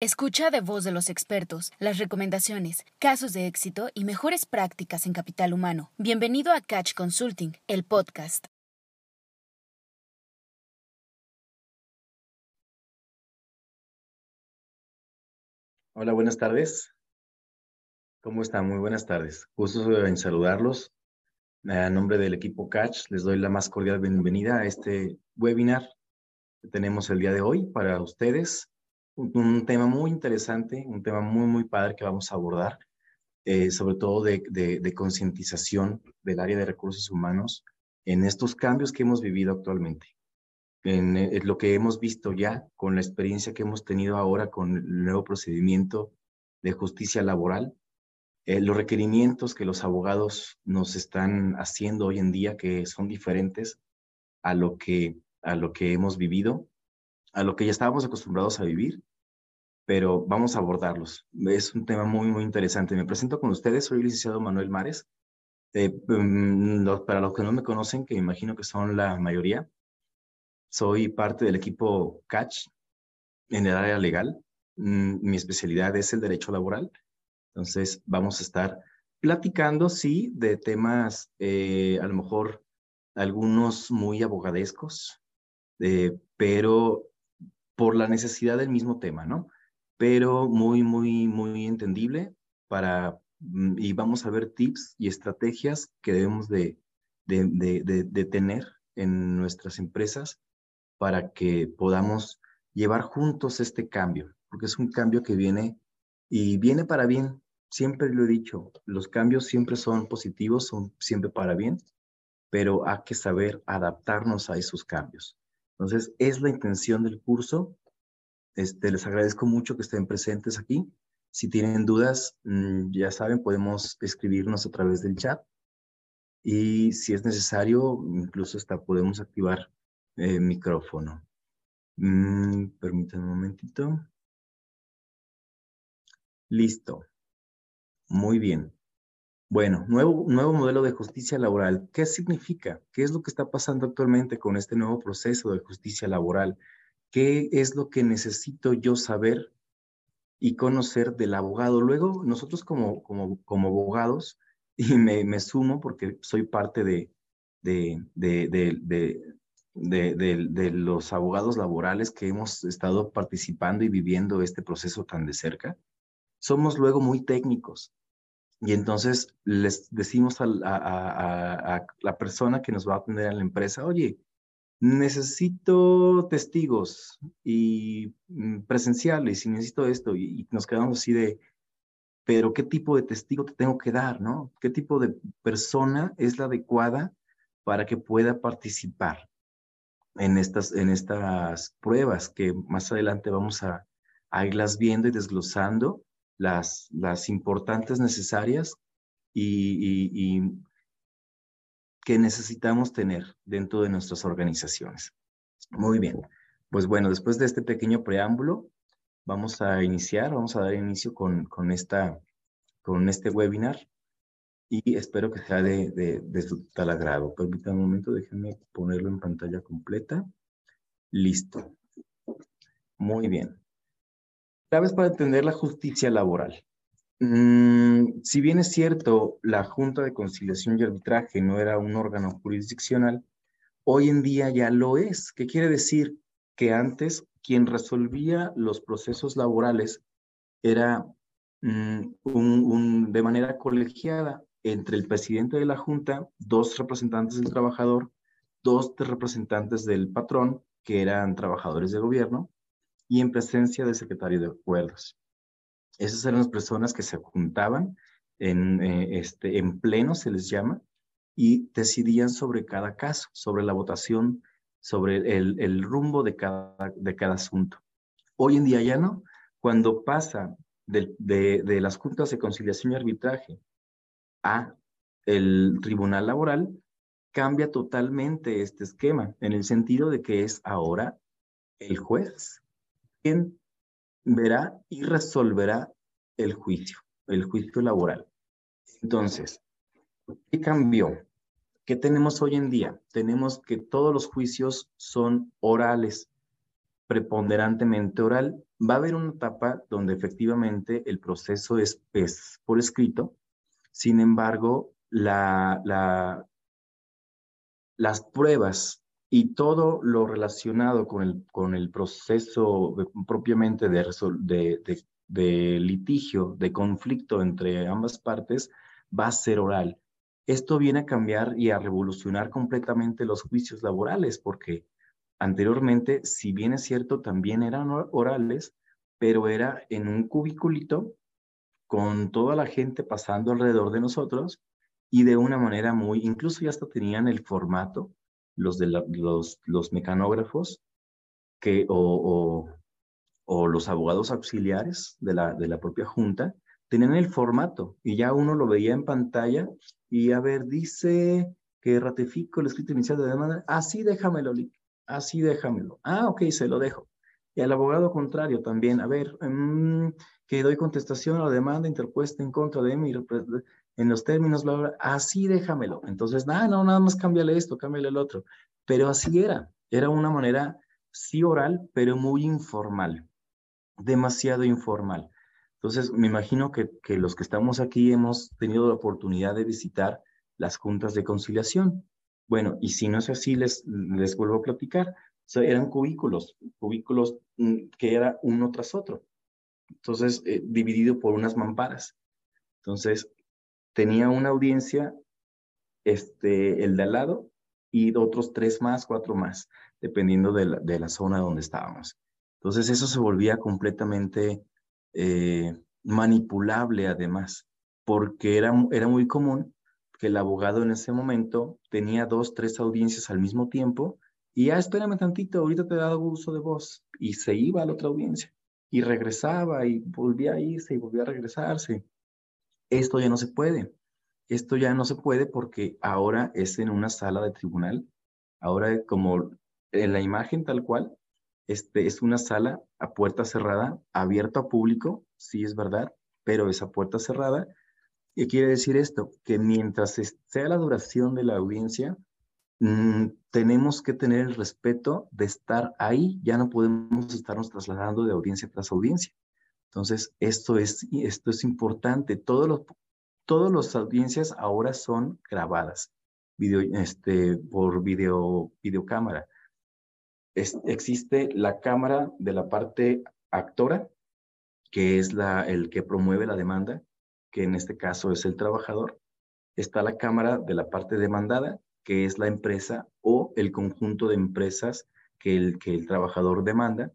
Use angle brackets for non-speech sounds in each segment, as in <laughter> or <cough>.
Escucha de voz de los expertos las recomendaciones, casos de éxito y mejores prácticas en capital humano. Bienvenido a Catch Consulting, el podcast. Hola, buenas tardes. ¿Cómo están? Muy buenas tardes. Gusto en saludarlos. A nombre del equipo Catch, les doy la más cordial bienvenida a este webinar que tenemos el día de hoy para ustedes un, tema muy interesante, un tema muy, muy padre que vamos a abordar, eh, sobre todo de, de, concientización del área de recursos humanos en estos cambios que hemos vivido actualmente. En, en, lo que hemos visto ya con la experiencia que hemos tenido ahora con el nuevo procedimiento de justicia laboral, eh, los requerimientos que los abogados nos están haciendo hoy en día que son diferentes a lo que, a lo que hemos vivido, a lo que ya estábamos acostumbrados a vivir pero vamos a abordarlos. Es un tema muy, muy interesante. Me presento con ustedes, soy el licenciado Manuel Mares. Eh, mm, para los que no me conocen, que imagino que son la mayoría, soy parte del equipo CATCH en el área legal. Mm, mi especialidad es el derecho laboral. Entonces, vamos a estar platicando, sí, de temas, eh, a lo mejor algunos muy abogadescos, eh, pero por la necesidad del mismo tema, ¿no? Pero muy, muy, muy entendible para, mm, y vamos a ver tips y estrategias que debemos de, de, de, tener en nuestras empresas para que podamos llevar juntos este cambio, porque es un cambio que viene y viene para bien. Siempre lo he dicho, los cambios siempre son positivos, son siempre para bien, pero hay que saber adaptarnos a esos cambios. Entonces, es la intención del curso este, les agradezco mucho que estén presentes aquí. Si tienen dudas, mm, ya saben, podemos escribirnos a través del chat. Y si es necesario, incluso hasta podemos activar el micrófono. Mm, permítanme un momentito. Listo. Muy bien. Bueno, nuevo, nuevo modelo de justicia laboral. ¿Qué significa? ¿Qué es lo que está pasando actualmente con este nuevo proceso de justicia laboral? Qué es lo que necesito yo saber y conocer del abogado. Luego, nosotros como, como, como abogados, <laughs> y me, me, sumo porque soy parte de, de, de, de, los abogados laborales que hemos estado participando y viviendo este proceso tan de cerca, somos luego muy técnicos. Y entonces les decimos a, a, a la persona que nos va a atender a la empresa, oye, necesito testigos y mm, presenciales y necesito esto y, nos quedamos así de, pero ¿qué tipo de testigo te tengo que dar, no? ¿Qué tipo de persona es la adecuada para que pueda participar en estas, en estas pruebas que más adelante vamos a, irlas viendo y desglosando las, las importantes necesarias y, que necesitamos tener dentro de nuestras organizaciones. Muy bien, pues bueno, después de este pequeño preámbulo, vamos a iniciar, vamos a dar inicio con, con, esta, con este webinar y espero que sea de, de, de su total agrado. Permítanme un momento, déjenme ponerlo en pantalla completa. Listo. Muy bien. Claves para entender la justicia laboral. Mm, si bien es cierto, la Junta de Conciliación y Arbitraje no era un órgano jurisdiccional, hoy en día ya lo es. ¿Qué quiere decir? Que antes quien resolvía los procesos laborales era mm, un, de manera colegiada entre el presidente de la Junta, dos representantes del trabajador, dos representantes del patrón, que eran trabajadores de gobierno, y en presencia del secretario de acuerdos. Esas eran las personas que se juntaban en, eh, este, en pleno, se les llama, y decidían sobre cada caso, sobre la votación, sobre el, rumbo de cada, de cada asunto. Hoy en día ya no. Cuando pasa de, de, de las juntas de conciliación y arbitraje a el tribunal laboral, cambia totalmente este esquema, en el sentido de que es ahora el juez quien verá y resolverá el juicio, el juicio laboral. Entonces, ¿qué cambió? ¿Qué tenemos hoy en día? Tenemos que todos los juicios son orales, preponderantemente oral, va a haber una etapa donde efectivamente el proceso es, por escrito, sin embargo, la, la, las pruebas y todo lo relacionado con el, con el proceso propiamente de, de, de, litigio, de conflicto entre ambas partes, va a ser oral. Esto viene a cambiar y a revolucionar completamente los juicios laborales, porque anteriormente, si bien es cierto, también eran orales, pero era en un cubiculito con toda la gente pasando alrededor de nosotros y de una manera muy, incluso ya hasta tenían el formato, los, de los, los mecanógrafos que, o, o, los abogados auxiliares de la, de la propia junta, tenían el formato y ya uno lo veía en pantalla y a ver, dice que ratifico el escrito inicial de demanda, así déjamelo, así déjamelo. Ah, ok, se lo dejo. Y al abogado contrario también, a ver, mm, que doy contestación a la demanda interpuesta en contra de mí en los términos, bla, así déjamelo. Entonces, nada, no, nada más cámbiale esto, cámbiale el otro. Pero así era, era una manera sí oral, pero muy informal, demasiado informal. Entonces, me imagino que, que los que estamos aquí hemos tenido la oportunidad de visitar las juntas de conciliación. Bueno, y si no es así, les, les vuelvo a platicar. O eran cubículos, cubículos mm, que era uno tras otro. Entonces, eh, dividido por unas mamparas. Entonces, tenía una audiencia, este, el de al lado, y otros tres más, cuatro más, dependiendo de la, de la zona donde estábamos. Entonces eso se volvía completamente eh, manipulable además, porque era, era muy común que el abogado en ese momento tenía dos, tres audiencias al mismo tiempo y ya espérame tantito, ahorita te he dado uso de voz y se iba a la otra audiencia y regresaba y volvía a irse y volvía a regresarse esto ya no se puede. Esto ya no se puede porque ahora es en una sala de tribunal. Ahora, como en la imagen tal cual, este, es una sala a puerta cerrada, abierta a público, sí es verdad, pero esa puerta cerrada. ¿Qué quiere decir esto? Que mientras sea la duración de la audiencia, mm, tenemos que tener el respeto de estar ahí, ya no podemos estarnos trasladando de audiencia tras audiencia. Entonces, esto es, esto es importante. Todos los, todas las audiencias ahora son grabadas video, este, por video, videocámara. existe la cámara de la parte actora, que es la, el que promueve la demanda, que en este caso es el trabajador. Está la cámara de la parte demandada, que es la empresa o el conjunto de empresas que el, que el trabajador demanda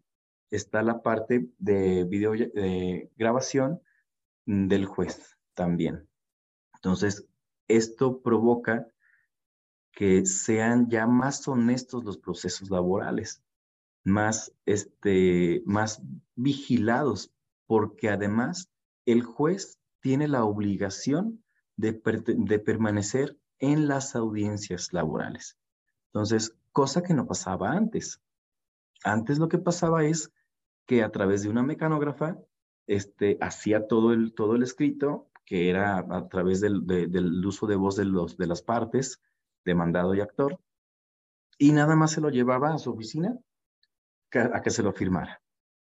está la parte de video de grabación del juez también. Entonces, esto provoca que sean ya más honestos los procesos laborales, más, este, más vigilados, porque además el juez tiene la obligación de, de permanecer en las audiencias laborales. Entonces, cosa que no pasaba antes. Antes lo que pasaba es que a través de una mecanógrafa este, hacía todo el, todo el escrito, que era a través del, del uso de voz de, los, de las partes, demandado y actor, y nada más se lo llevaba a su oficina a que se lo firmara.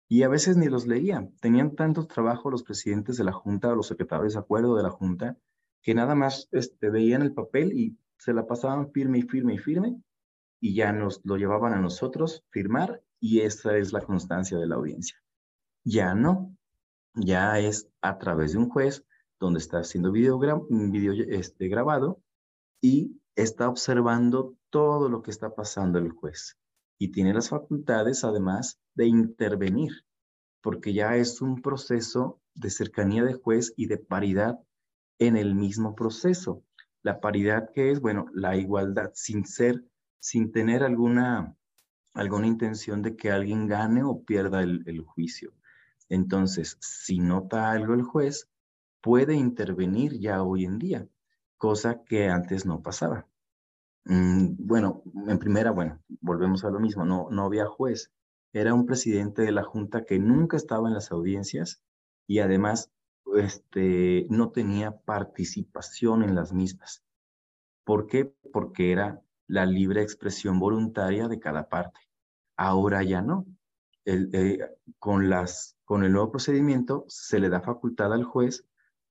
Y a veces ni los leía. Tenían tanto trabajo los presidentes de la Junta o los secretarios de acuerdo de la Junta que nada más este, veían el papel y se la pasaban firme y firme y firme y ya nos lo llevaban a nosotros firmar y esa es la constancia de la audiencia. Ya no, ya es a través de un juez donde está haciendo video, video este, grabado y está observando todo lo que está pasando el juez y tiene las facultades además de intervenir, porque ya es un proceso de cercanía de juez y de paridad en el mismo proceso. La paridad que es, bueno, la igualdad sin ser, sin tener alguna alguna intención de que alguien gane o pierda el, juicio. Entonces, si nota algo el juez, puede intervenir ya hoy en día, cosa que antes no pasaba. Mm, bueno, en primera, bueno, volvemos a lo mismo, no, no había juez. Era un presidente de la Junta que nunca estaba en las audiencias y además este, no tenía participación en las mismas. ¿Por qué? Porque era la libre expresión voluntaria de cada parte. Ahora ya no. el, eh, con, el nuevo procedimiento se le da facultad al juez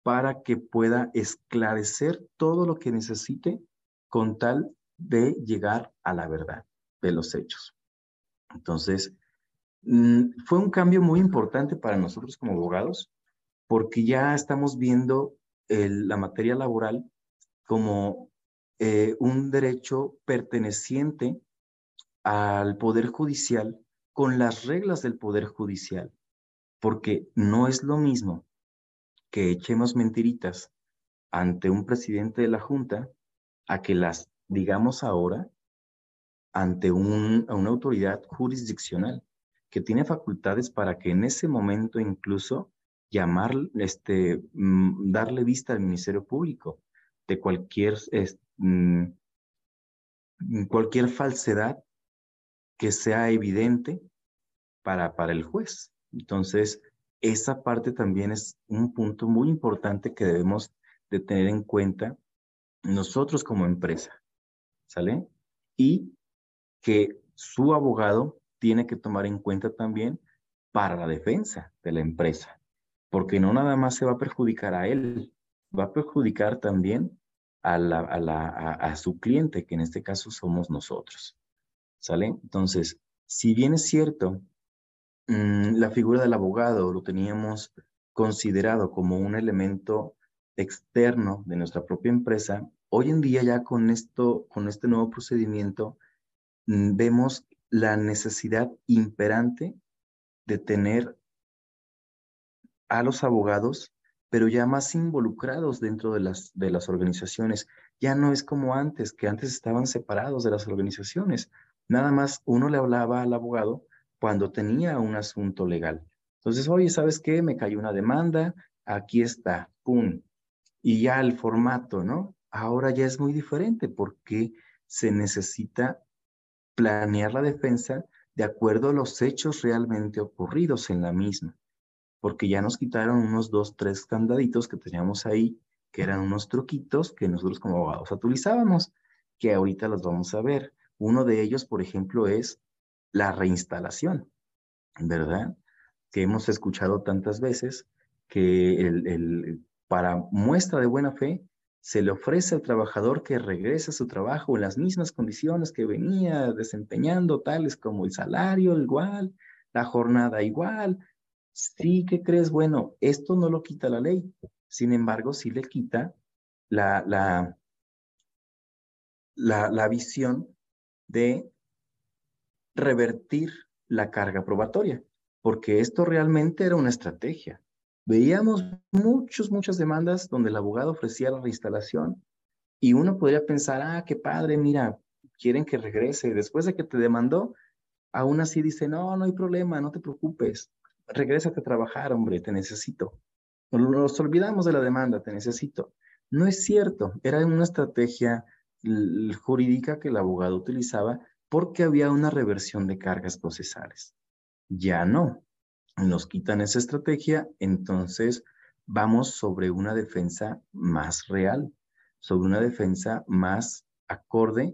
para que pueda esclarecer todo lo que necesite con tal de llegar a la verdad de los hechos. Entonces, mm, fue un cambio muy importante para nosotros como abogados porque ya estamos viendo la materia laboral como eh, un derecho perteneciente al Poder Judicial con las reglas del Poder Judicial, porque no es lo mismo que echemos mentiritas ante un presidente de la Junta a que las digamos ahora ante un, una autoridad jurisdiccional que tiene facultades para que en ese momento incluso llamar, este, mm, darle vista al Ministerio Público de cualquier, mm, cualquier falsedad que sea evidente para, para el juez. Entonces, esa parte también es un punto muy importante que debemos de tener en cuenta nosotros como empresa, ¿sale? Y que su abogado tiene que tomar en cuenta también para la defensa de la empresa, porque no nada más se va a perjudicar a él, va a perjudicar también a, la, a, la, a, su cliente, que en este caso somos nosotros. ¿Sale? Entonces, si bien es cierto, mm, la figura del abogado lo teníamos considerado como un elemento externo de nuestra propia empresa, hoy en día ya con esto, con este nuevo procedimiento, mm, vemos la necesidad imperante de tener a los abogados, pero ya más involucrados dentro de las, de las organizaciones. Ya no es como antes, que antes estaban separados de las organizaciones. Nada más uno le hablaba al abogado cuando tenía un asunto legal. Entonces, oye, ¿sabes qué? Me cayó una demanda, aquí está, ¡pum! Y ya el formato, ¿no? Ahora ya es muy diferente porque se necesita planear la defensa de acuerdo a los hechos realmente ocurridos en la misma, porque ya nos quitaron unos dos, tres candaditos que teníamos ahí, que eran unos truquitos que nosotros como abogados utilizábamos, que ahorita los vamos a ver. Uno de ellos, por ejemplo, es la reinstalación, ¿verdad? Que hemos escuchado tantas veces que para muestra de buena fe se le ofrece al trabajador que regrese a su trabajo en las mismas condiciones que venía desempeñando, tales como el salario igual, la jornada igual. Sí, ¿qué crees? Bueno, esto no lo quita la ley. Sin embargo, sí le quita la, la, la visión de revertir la carga probatoria, porque esto realmente era una estrategia. Veíamos muchas, muchas demandas donde el abogado ofrecía la reinstalación y uno podría pensar, ah, qué padre, mira, quieren que regrese. Después de que te demandó, aún así dice, no, no hay problema, no te preocupes, regrésate a trabajar, hombre, te necesito. Nos olvidamos de la demanda, te necesito. No es cierto, era una estrategia jurídica que el abogado utilizaba porque había una reversión de cargas procesales. Ya no. Nos quitan esa estrategia, entonces vamos sobre una defensa más real, sobre una defensa más acorde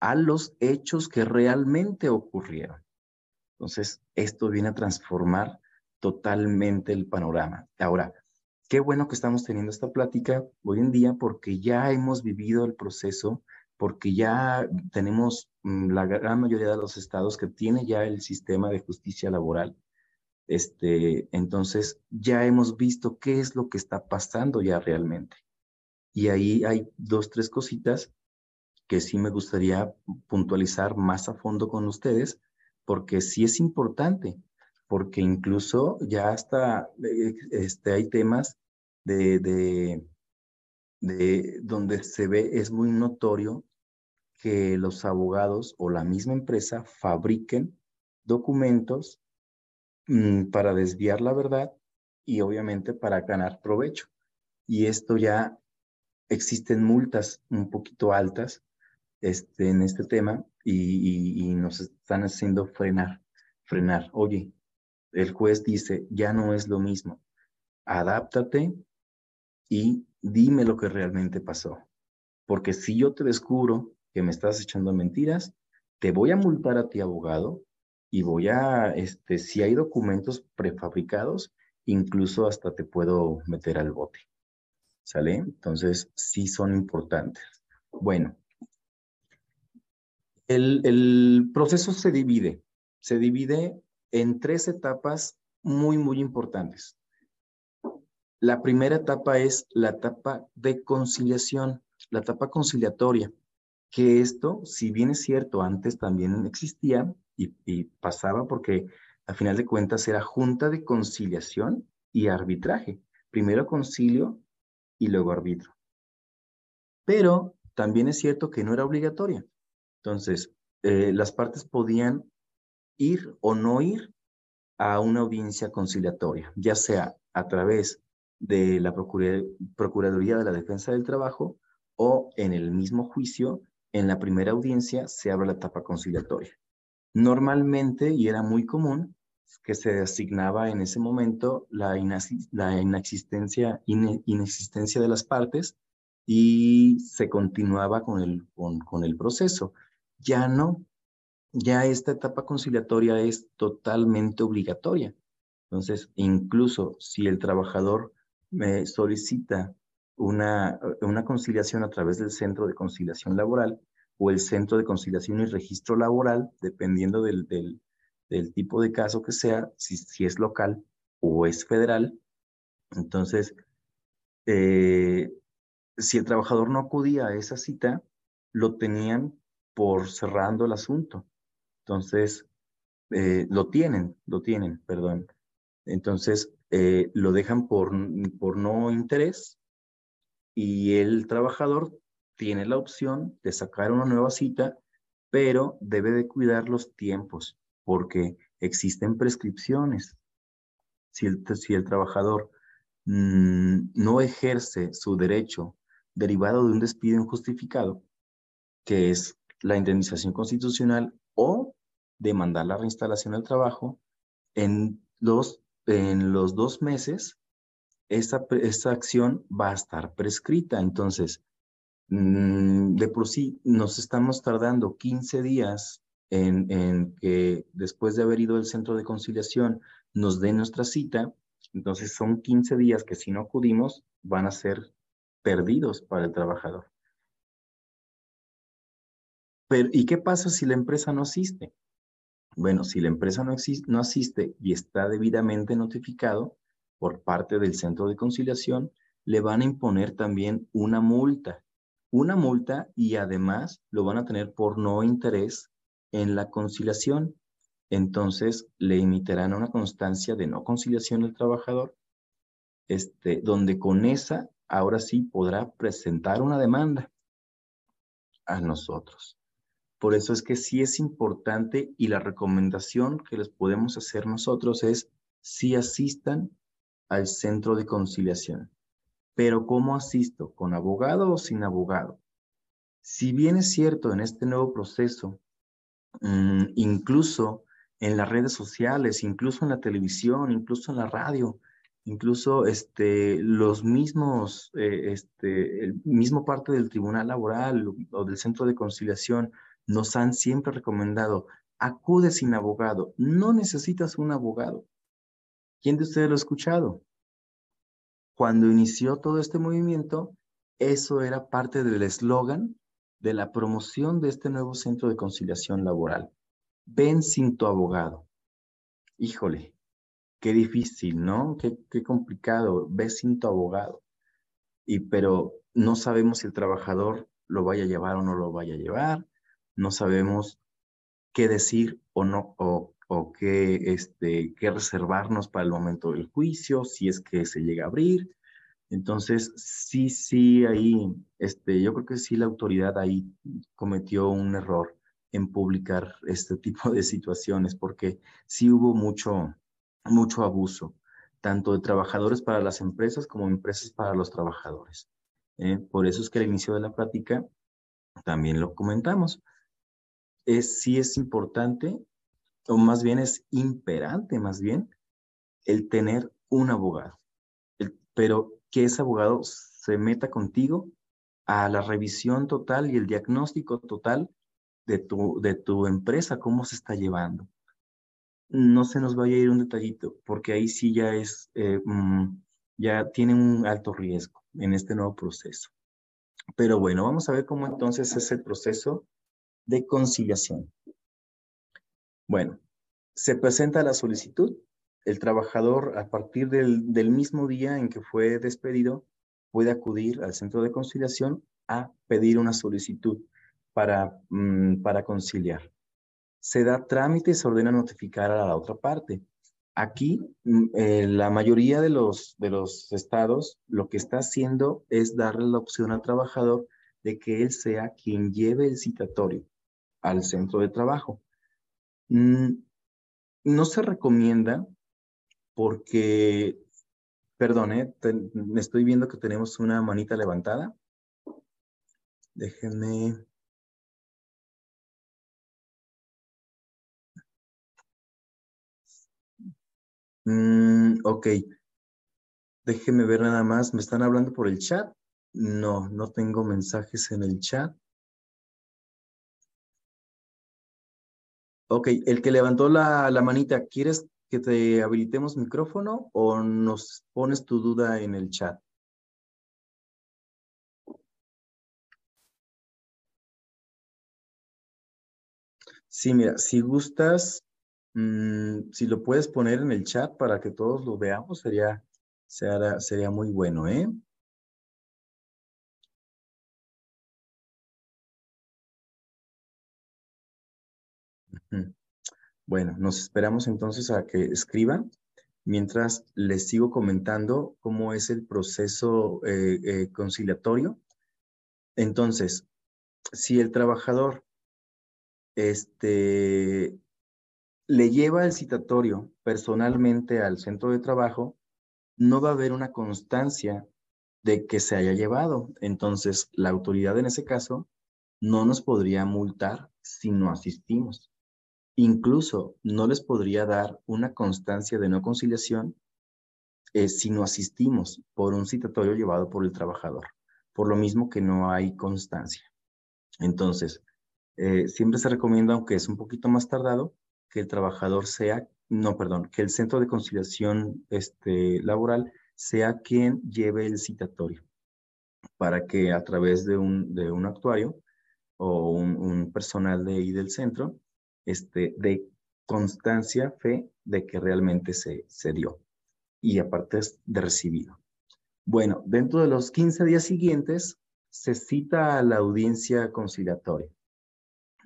a los hechos que realmente ocurrieron. Entonces, esto viene a transformar totalmente el panorama. Ahora, Qué bueno que estamos teniendo esta plática hoy en día porque ya hemos vivido el proceso, porque ya tenemos mm, la gran mayoría de los estados que tiene ya el sistema de justicia laboral. Este, entonces, ya hemos visto qué es lo que está pasando ya realmente. Y ahí hay dos, tres cositas que sí me gustaría puntualizar más a fondo con ustedes, porque sí es importante porque incluso ya hasta eh, este, hay temas de, de, de donde se ve, es muy notorio que los abogados o la misma empresa fabriquen documentos mm, para desviar la verdad y obviamente para ganar provecho. Y esto ya existen multas un poquito altas este, en este tema y, y nos están haciendo frenar, frenar. Oye, el juez dice, ya no es lo mismo. Adáptate y dime lo que realmente pasó. Porque si yo te descubro que me estás echando mentiras, te voy a multar a ti, abogado, y voy a, este, si hay documentos prefabricados, incluso hasta te puedo meter al bote. ¿Sale? Entonces, sí son importantes. Bueno, el, el proceso se divide, se divide en tres etapas muy, muy importantes. La primera etapa es la etapa de conciliación, la etapa conciliatoria, que esto, si bien es cierto, antes también existía y, pasaba porque a final de cuentas era junta de conciliación y arbitraje. Primero concilio y luego arbitro. Pero también es cierto que no era obligatoria. Entonces, eh, las partes podían ir o no ir a una audiencia conciliatoria, ya sea a través de la Procuraduría de la Defensa del Trabajo o en el mismo juicio, en la primera audiencia se abre la etapa conciliatoria. Normalmente, y era muy común, que se asignaba en ese momento la, inexistencia, de las partes y se continuaba con el proceso. Ya no, ya esta etapa conciliatoria es totalmente obligatoria. Entonces, incluso si el trabajador me solicita una, una conciliación a través del Centro de Conciliación Laboral o el Centro de Conciliación y Registro Laboral, dependiendo del, del, del tipo de caso que sea, si, si, es local o es federal. Entonces, eh, si el trabajador no acudía a esa cita, lo tenían por cerrando el asunto. Entonces, eh, lo tienen, lo tienen, perdón. Entonces, eh, lo dejan por, por no interés y el trabajador tiene la opción de sacar una nueva cita, pero debe de cuidar los tiempos porque existen prescripciones. Si el, si el trabajador mmm, no ejerce su derecho derivado de un despido injustificado, que es la indemnización constitucional o demandar la reinstalación al trabajo, en los en los dos meses, esta, esta acción va a estar prescrita. Entonces, mm, de por sí nos estamos tardando 15 días en, en, que después de haber ido al centro de conciliación nos den nuestra cita. Entonces son 15 días que si no acudimos van a ser perdidos para el trabajador. Pero, ¿y qué pasa si la empresa no asiste? Bueno, si la empresa no, existe, asiste y está debidamente notificado por parte del centro de conciliación, le van a imponer también una multa. Una multa y además lo van a tener por no interés en la conciliación. Entonces le emitirán una constancia de no conciliación al trabajador, este, donde con esa ahora sí podrá presentar una demanda a nosotros. Por eso es que sí es importante y la recomendación que les podemos hacer nosotros es si asistan al centro de conciliación. Pero ¿cómo asisto? ¿Con abogado o sin abogado? Si bien es cierto en este nuevo proceso, mmm, incluso en las redes sociales, incluso en la televisión, incluso en la radio, incluso este, los mismos, eh, este, el mismo parte del tribunal laboral o del centro de conciliación nos han siempre recomendado, acude sin abogado, no necesitas un abogado. ¿Quién de ustedes lo ha escuchado? Cuando inició todo este movimiento, eso era parte del eslogan de la promoción de este nuevo centro de conciliación laboral. Ven sin tu abogado. Híjole, qué difícil, ¿no? Qué, complicado. Ve sin tu abogado. Y pero no sabemos si el trabajador lo vaya a llevar o no lo vaya a llevar no sabemos qué decir o no, o, o qué, este, qué reservarnos para el momento del juicio, si es que se llega a abrir. Entonces, sí, sí, ahí, este, yo creo que sí la autoridad ahí cometió un error en publicar este <laughs> tipo de situaciones, porque sí hubo mucho, mucho abuso, tanto de trabajadores para las empresas como empresas para los trabajadores. ¿eh? Por eso es que al inicio de la plática también lo comentamos es, sí es importante, o más bien es imperante, más bien, el tener un abogado. pero que ese abogado se meta contigo a la revisión total y el diagnóstico total de tu, de tu empresa, cómo se está llevando. no se nos vaya a ir un detallito, porque ahí sí ya es, eh, mm, ya tiene un alto riesgo en este nuevo proceso. Pero bueno, vamos a ver cómo entonces es el proceso de conciliación. Bueno, se presenta la solicitud. El trabajador, a partir del, del mismo día en que fue despedido, puede acudir al centro de conciliación a pedir una solicitud para, mm, para conciliar. Se da trámite y se ordena notificar a la otra parte. Aquí, mm, eh, la mayoría de los, de los estados lo que está haciendo es darle la opción al trabajador de que él sea quien lleve el citatorio al centro de trabajo. Mm, no se recomienda porque, perdón, eh, estoy viendo que tenemos una manita levantada. Déjenme. Mm, ok. Déjenme ver nada más. ¿Me están hablando por el chat? No, no tengo mensajes en el chat. Ok, el que levantó la, la manita, ¿quieres que te habilitemos micrófono o nos pones tu duda en el chat? Sí, mira, si gustas, mm, si lo puedes poner en el chat para que todos lo veamos, sería, sería, sería muy bueno, ¿eh? Bueno, nos esperamos entonces a que escriban mientras les sigo comentando cómo es el proceso eh, eh, conciliatorio. Entonces, si el trabajador este, le lleva el citatorio personalmente al centro de trabajo, no va a haber una constancia de que se haya llevado. Entonces, la autoridad en ese caso no nos podría multar si no asistimos. Incluso no les podría dar una constancia de no conciliación eh, si no asistimos por un citatorio llevado por el trabajador, por lo mismo que no hay constancia. Entonces, eh, siempre se recomienda, aunque es un poquito más tardado, que el trabajador sea, no, perdón, que el centro de conciliación este, laboral sea quien lleve el citatorio para que a través de un, de un actuario o un, personal de ahí del centro, este, de constancia, fe de que realmente se, se dio y aparte de recibido. Bueno, dentro de los 15 días siguientes se cita a la audiencia conciliatoria.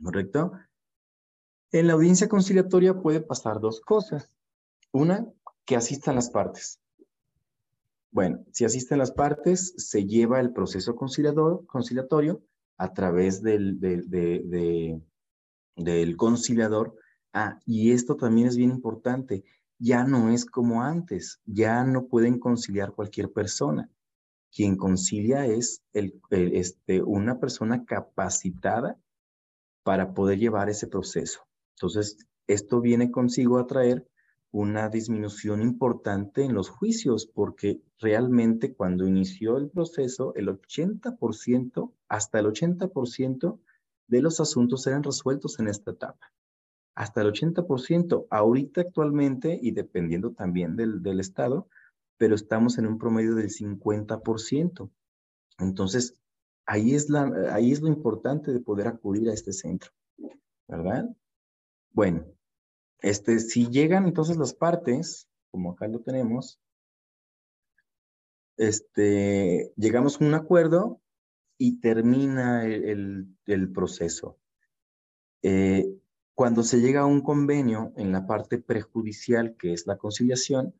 ¿correcto? En la audiencia conciliatoria puede pasar dos cosas. Una, que asistan las partes. Bueno, si asisten las partes, se lleva el proceso conciliatorio a través del, del conciliador. Ah, y esto también es bien importante. Ya no es como antes. Ya no pueden conciliar cualquier persona. Quien concilia es el, este, una persona capacitada para poder llevar ese proceso. Entonces, esto viene consigo a traer una disminución importante en los juicios, porque realmente cuando inició el proceso, el 80%, hasta el 80% de los asuntos eran resueltos en esta etapa. Hasta el 80%, ahorita actualmente, y dependiendo también del, del estado, pero estamos en un promedio del 50%. Entonces, ahí es, la, ahí es lo importante de poder acudir a este centro, ¿verdad? Bueno, este, si llegan entonces las partes, como acá lo tenemos, este, llegamos a un acuerdo y termina el, proceso. Eh, cuando se llega a un convenio en la parte prejudicial, que es la conciliación,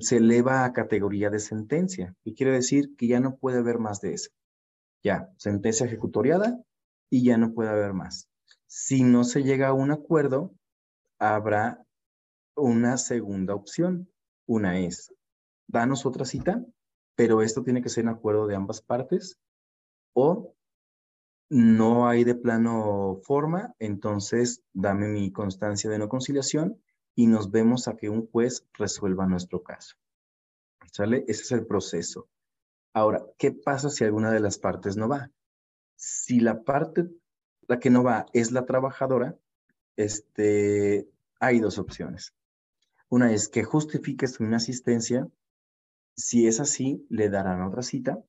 se eleva a categoría de sentencia. Y quiere decir que ya no puede haber más de eso. Ya, sentencia ejecutoriada y ya no puede haber más. Si no se llega a un acuerdo, habrá una segunda opción. Una es, danos otra cita, pero esto tiene que ser en acuerdo de ambas partes, o no hay de plano forma, entonces dame mi constancia de no conciliación y nos vemos a que un juez resuelva nuestro caso. ¿Sale? Ese es el proceso. Ahora, ¿qué pasa si alguna de las partes no va? Si la parte, la que no va es la trabajadora, este, hay dos opciones. Una es que justifique su inasistencia. Si es así, le darán otra cita.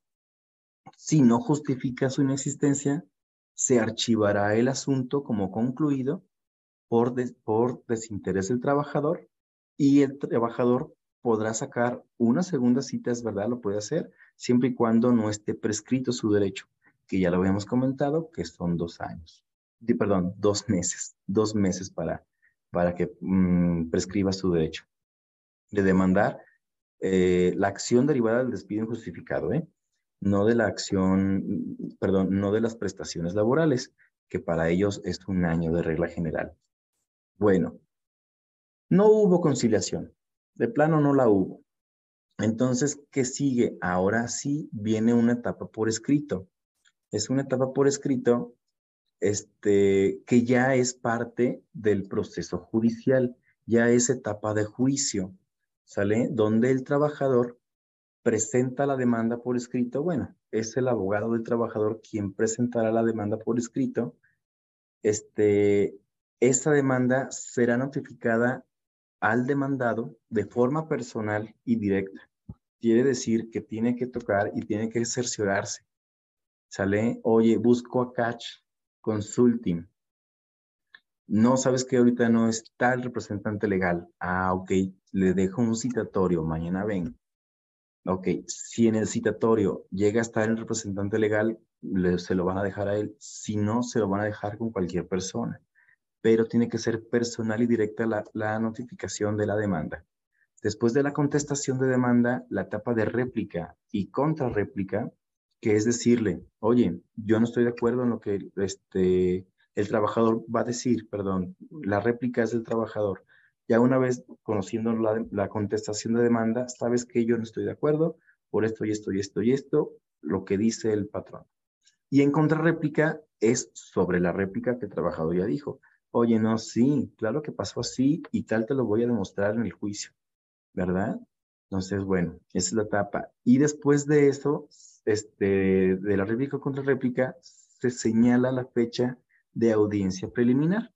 Si no justifica su inexistencia, se archivará el asunto como concluido por, desinterés del trabajador y el trabajador podrá sacar una segunda cita, es verdad, lo puede hacer, siempre y cuando no esté prescrito su derecho, que ya lo habíamos comentado, que son dos años, perdón, dos meses, dos meses para, para que mm, prescriba su derecho de demandar eh, la acción derivada del despido injustificado, ¿eh? No de la acción, perdón, no de las prestaciones laborales, que para ellos es un año de regla general. Bueno, no hubo conciliación, de plano no la hubo. Entonces, ¿qué sigue? Ahora sí viene una etapa por escrito. Es una etapa por escrito este, que ya es parte del proceso judicial, ya es etapa de juicio, ¿sale? Donde el trabajador presenta la demanda por escrito, bueno, es el abogado del trabajador quien presentará la demanda por escrito. Este, esta demanda será notificada al demandado de forma personal y directa. Quiere decir que tiene que tocar y tiene que cerciorarse. ¿Sale? Oye, busco a Catch Consulting. No sabes que ahorita no está el representante legal. Ah, ok, le dejo un citatorio, mañana ven. Ok, si en el citatorio llega a estar el representante legal, se lo van a dejar a él. Si no, se lo van a dejar con cualquier persona pero tiene que ser personal y directa la, notificación de la demanda. Después de la contestación de demanda, la etapa de réplica y contrarréplica, que es decirle, oye, yo no estoy de acuerdo en lo que este, el trabajador va a decir, perdón, la réplica es del trabajador. Ya una vez conociendo la, contestación de demanda, sabes que yo no estoy de acuerdo por esto y esto y esto y esto, lo que dice el patrón. Y en contrarréplica es sobre la réplica que el trabajador ya dijo. Oye, no, sí, claro que pasó así y tal te lo voy a demostrar en el juicio, ¿verdad? Entonces, bueno, esa es la etapa. Y después de eso, este, de la réplica contra réplica, se señala la fecha de audiencia preliminar,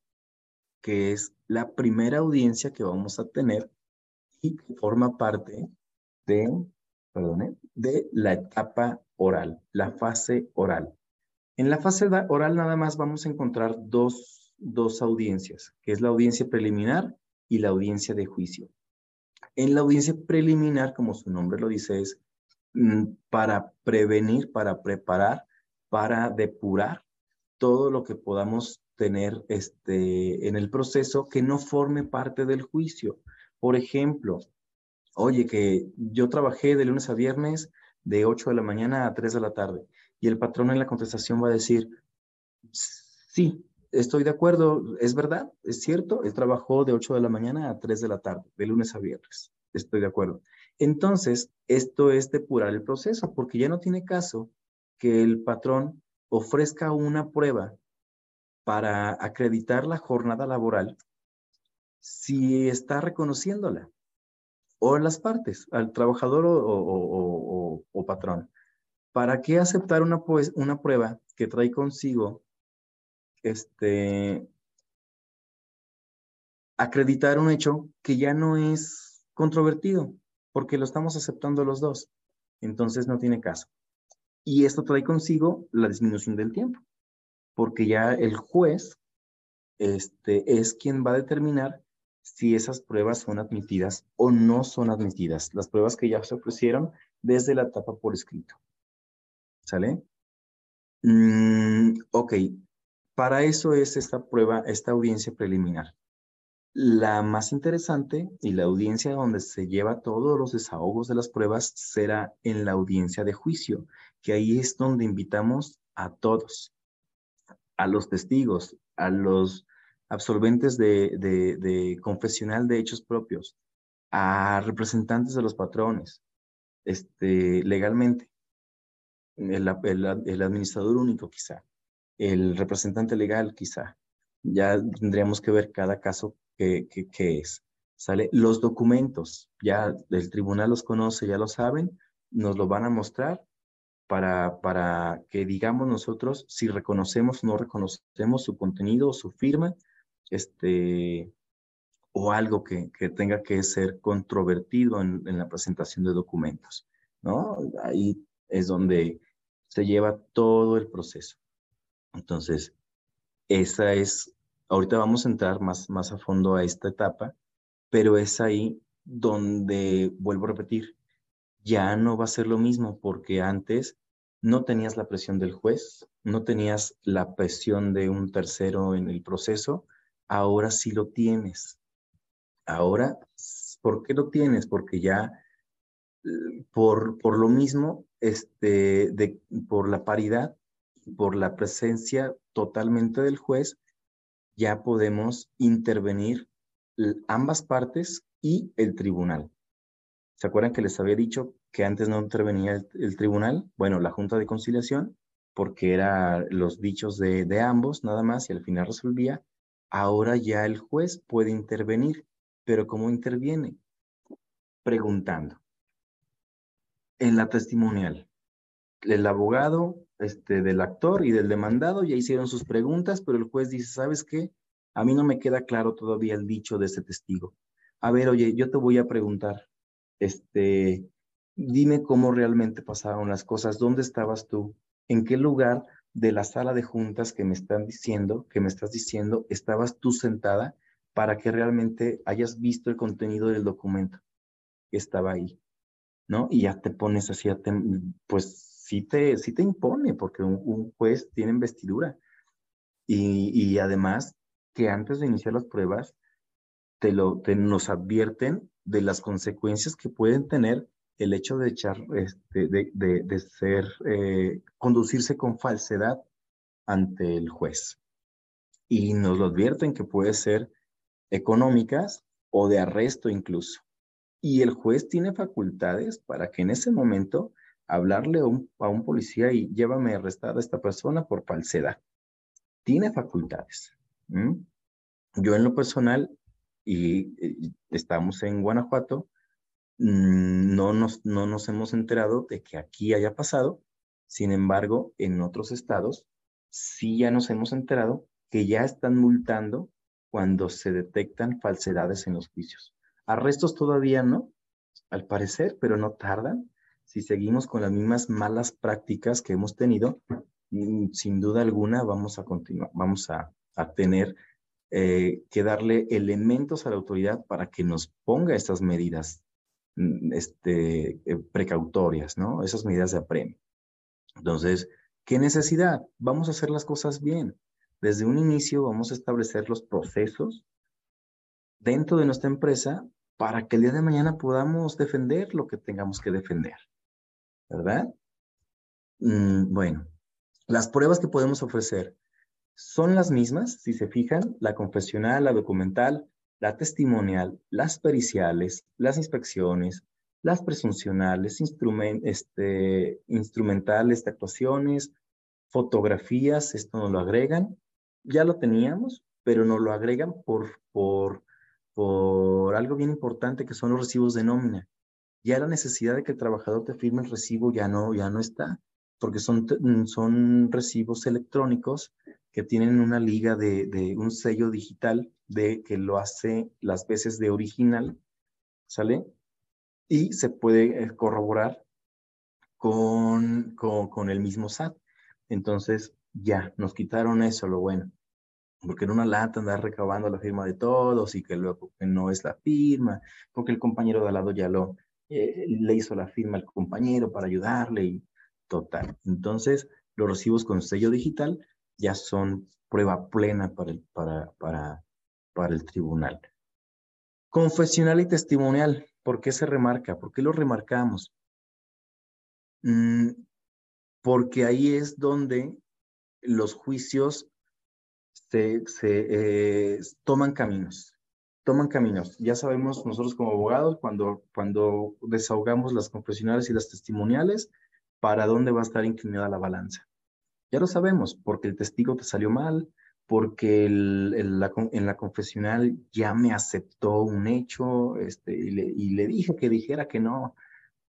que es la primera audiencia que vamos a tener y que forma parte de, perdone, de la etapa oral, la fase oral. En la fase oral nada más vamos a encontrar dos dos audiencias, que es la audiencia preliminar y la audiencia de juicio. En la audiencia preliminar, como su nombre lo dice, es mm, para prevenir, para preparar, para depurar todo lo que podamos tener este, en el proceso que no forme parte del juicio. Por ejemplo, oye, que yo trabajé de lunes a viernes de 8 de la mañana a 3 de la tarde y el patrón en la contestación va a decir, sí, estoy de acuerdo, es verdad, es cierto, él trabajó de 8 de la mañana a 3 de la tarde, de lunes a viernes, estoy de acuerdo. Entonces, esto es depurar el proceso, porque ya no tiene caso que el patrón ofrezca una prueba para acreditar la jornada laboral si está reconociéndola, o las partes, al trabajador o, patrón. ¿Para qué aceptar una, pues, una prueba que trae consigo este, acreditar un hecho que ya no es controvertido, porque lo estamos aceptando los dos. Entonces no tiene caso. Y esto trae consigo la disminución del tiempo, porque ya el juez este, es quien va a determinar si esas pruebas son admitidas o no son admitidas. Las pruebas que ya se ofrecieron desde la etapa por escrito. ¿Sale? Mm, ok, para eso es esta prueba, esta audiencia preliminar. La más interesante y la audiencia donde se lleva todos los desahogos de las pruebas será en la audiencia de juicio, que ahí es donde invitamos a todos, a los testigos, a los absolventes de, confesional de hechos propios, a representantes de los patrones, este, legalmente, el, administrador único quizá, el representante legal quizá. Ya tendríamos que ver cada caso qué es. ¿Sale? Los documentos, ya el tribunal los conoce, ya lo saben, nos lo van a mostrar para, para que digamos nosotros si reconocemos o no reconocemos su contenido o su firma, este, o algo que, tenga que ser controvertido en, en, la presentación de documentos, ¿no? Ahí es donde se lleva todo el proceso. Entonces, esa es, ahorita vamos a entrar más, más a fondo a esta etapa, pero es ahí donde, vuelvo a repetir, ya no va a ser lo mismo porque antes no tenías la presión del juez, no tenías la presión de un tercero en el proceso, ahora sí lo tienes. Ahora, ¿por qué lo tienes? Porque ya eh, por, por lo mismo, este, de, por la paridad, por la presencia totalmente del juez, ya podemos intervenir ambas partes y el tribunal. ¿Se acuerdan que les había dicho que antes no intervenía el, tribunal? Bueno, la Junta de Conciliación, porque eran los dichos de, de ambos nada más y al final resolvía. Ahora ya el juez puede intervenir, pero ¿cómo interviene? Preguntando. En la testimonial, el abogado este, del actor y del demandado ya hicieron sus preguntas, pero el juez dice, ¿sabes qué? A mí no me queda claro todavía el dicho de ese testigo. A ver, oye, yo te voy a preguntar, este, dime cómo realmente pasaron las cosas, dónde estabas tú, en qué lugar de la sala de juntas que me están diciendo, que me estás diciendo, estabas tú sentada para que realmente hayas visto el contenido del documento que estaba ahí, ¿no? Y ya te pones así, pues sí te, sí te impone, porque un, juez tiene investidura. Y, y además que antes de iniciar las pruebas, te lo, te, nos advierten de las consecuencias que pueden tener el hecho de este, ser, eh, conducirse con falsedad ante el juez. Y nos lo advierten que puede ser económicas o de arresto incluso. Y el juez tiene facultades para que en ese momento hablarle a un, policía y llévame arrestada a esta persona por falsedad. Tiene facultades. Yo en lo personal, y, estamos en Guanajuato, no nos, no nos hemos enterado de que aquí haya pasado. Sin embargo, en otros estados sí ya nos hemos enterado que ya están multando cuando se detectan falsedades en los juicios. Arrestos todavía no, al parecer, pero no tardan. Si seguimos con las mismas malas prácticas que hemos tenido, mm, sin duda alguna vamos a continuar, vamos a, tener eh, que darle elementos a la autoridad para que nos ponga estas medidas mm, este, eh, precautorias, ¿no? Esas medidas de apremio. Entonces, ¿qué necesidad? Vamos a hacer las cosas bien. Desde un inicio vamos a establecer los procesos dentro de nuestra empresa para que el día de mañana podamos defender lo que tengamos que defender. ¿Verdad? Mm, bueno, las pruebas que podemos ofrecer son las mismas, si se fijan, la confesional, la documental, la testimonial, las periciales, las inspecciones, las presuncionales, este, instrumentales de actuaciones, fotografías, esto nos lo agregan, ya lo teníamos, pero nos lo agregan por, por, por algo bien importante que son los recibos de nómina. Ya la necesidad de que el trabajador te firme el recibo ya no, ya no está, porque son, son recibos electrónicos que tienen una liga de, un sello digital de que lo hace las veces de original, ¿sale? Y se puede eh, corroborar con, con, el mismo SAT. Entonces, ya, nos quitaron eso, lo bueno. Porque en una lata andar recabando la firma de todos y que luego no es la firma, porque el compañero de al lado ya lo, eh, le hizo la firma al compañero para ayudarle y total. Entonces, los recibos con sello digital ya son prueba plena para el, para, para, para el tribunal. Confesional y testimonial, ¿por qué se remarca? ¿Por qué lo remarcamos? Mm, porque ahí es donde los juicios se, eh, toman caminos, toman caminos. Ya sabemos nosotros como abogados, cuando, cuando desahogamos las confesionales y las testimoniales, para dónde va a estar inclinada la balanza. Ya lo sabemos, porque el testigo te salió mal, porque en la confesional ya me aceptó un hecho este, y, le, dije que dijera que no,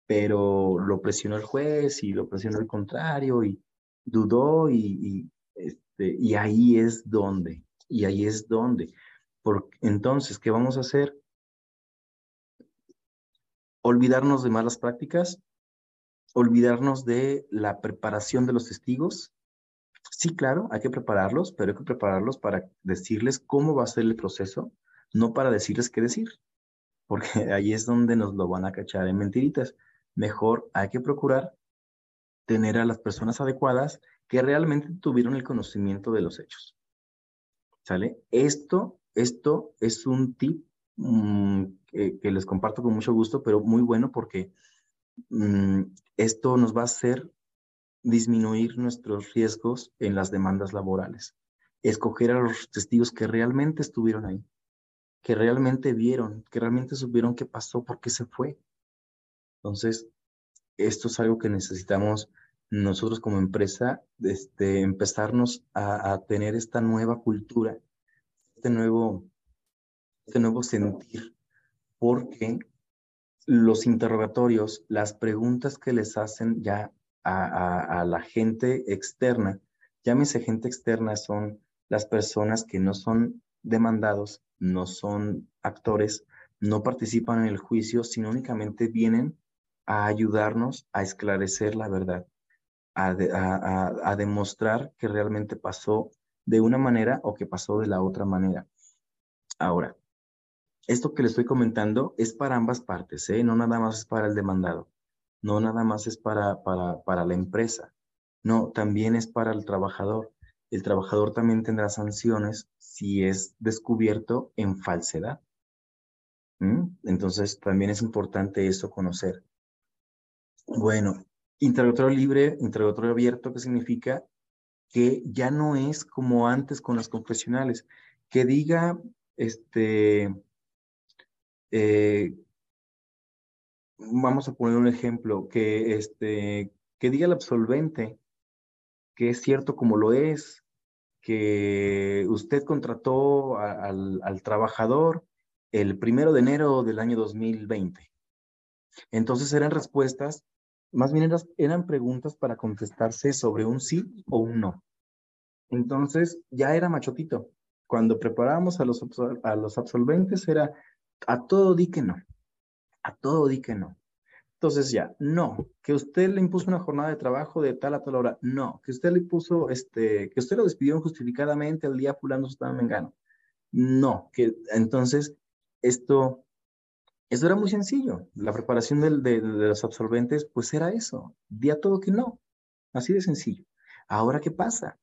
pero lo presionó el juez y lo presionó el contrario y dudó y, este, ahí es donde, y ahí es donde. Entonces, ¿qué vamos a hacer? Olvidarnos de malas prácticas, olvidarnos de la preparación de los testigos. Sí, claro, hay que prepararlos, pero hay que prepararlos para decirles cómo va a ser el proceso, no para decirles qué decir, porque <laughs> ahí es donde nos lo van a cachar en mentiritas. Mejor hay que procurar tener a las personas adecuadas que realmente tuvieron el conocimiento de los hechos. ¿Sale? Esto, esto es un tip mm, que, les comparto con mucho gusto, pero muy bueno porque mm, esto nos va a hacer disminuir nuestros riesgos en las demandas laborales. Escoger a los testigos que realmente estuvieron ahí, que realmente vieron, que realmente supieron qué pasó, por qué se fue. Entonces, esto es algo que necesitamos nosotros como empresa, este, empezarnos a, tener esta nueva cultura, este nuevo, este nuevo sentir, porque los interrogatorios, las preguntas que les hacen ya a, la gente externa, llámese gente externa, son las personas que no son demandados, no son actores, no participan en el juicio, sino únicamente vienen a ayudarnos a esclarecer la verdad a, demostrar que realmente pasó de una manera o que pasó de la otra manera. Ahora, esto que le estoy comentando es para ambas partes, ¿eh? no nada más es para el demandado, no nada más es para, para, para la empresa, no, también es para el trabajador. El trabajador también tendrá sanciones si es descubierto en falsedad. Entonces, también es importante eso conocer. Bueno, Interrogatorio libre, interrogatorio abierto, ¿qué significa? Que ya no es como antes con las confesionales. Que diga, este, eh, vamos a poner un ejemplo, que, este, que diga el absolvente que es cierto como lo es, que usted contrató al, al trabajador el primero de enero del año 2020. Entonces eran respuestas más bien eran, preguntas para contestarse sobre un sí o un no. Entonces, ya era machotito. Cuando preparábamos a los, a los absolventes era a todo di que no, a todo di que no. Entonces ya, no, que usted le impuso una jornada de trabajo de tal a tal hora, no, que usted le puso, este, que usted lo despidió injustificadamente el día fulano estaba mengano. No, que entonces esto eso era muy sencillo. La preparación de, los absolventes, pues era eso. Día todo que no. Así de sencillo. Ahora, ¿qué pasa?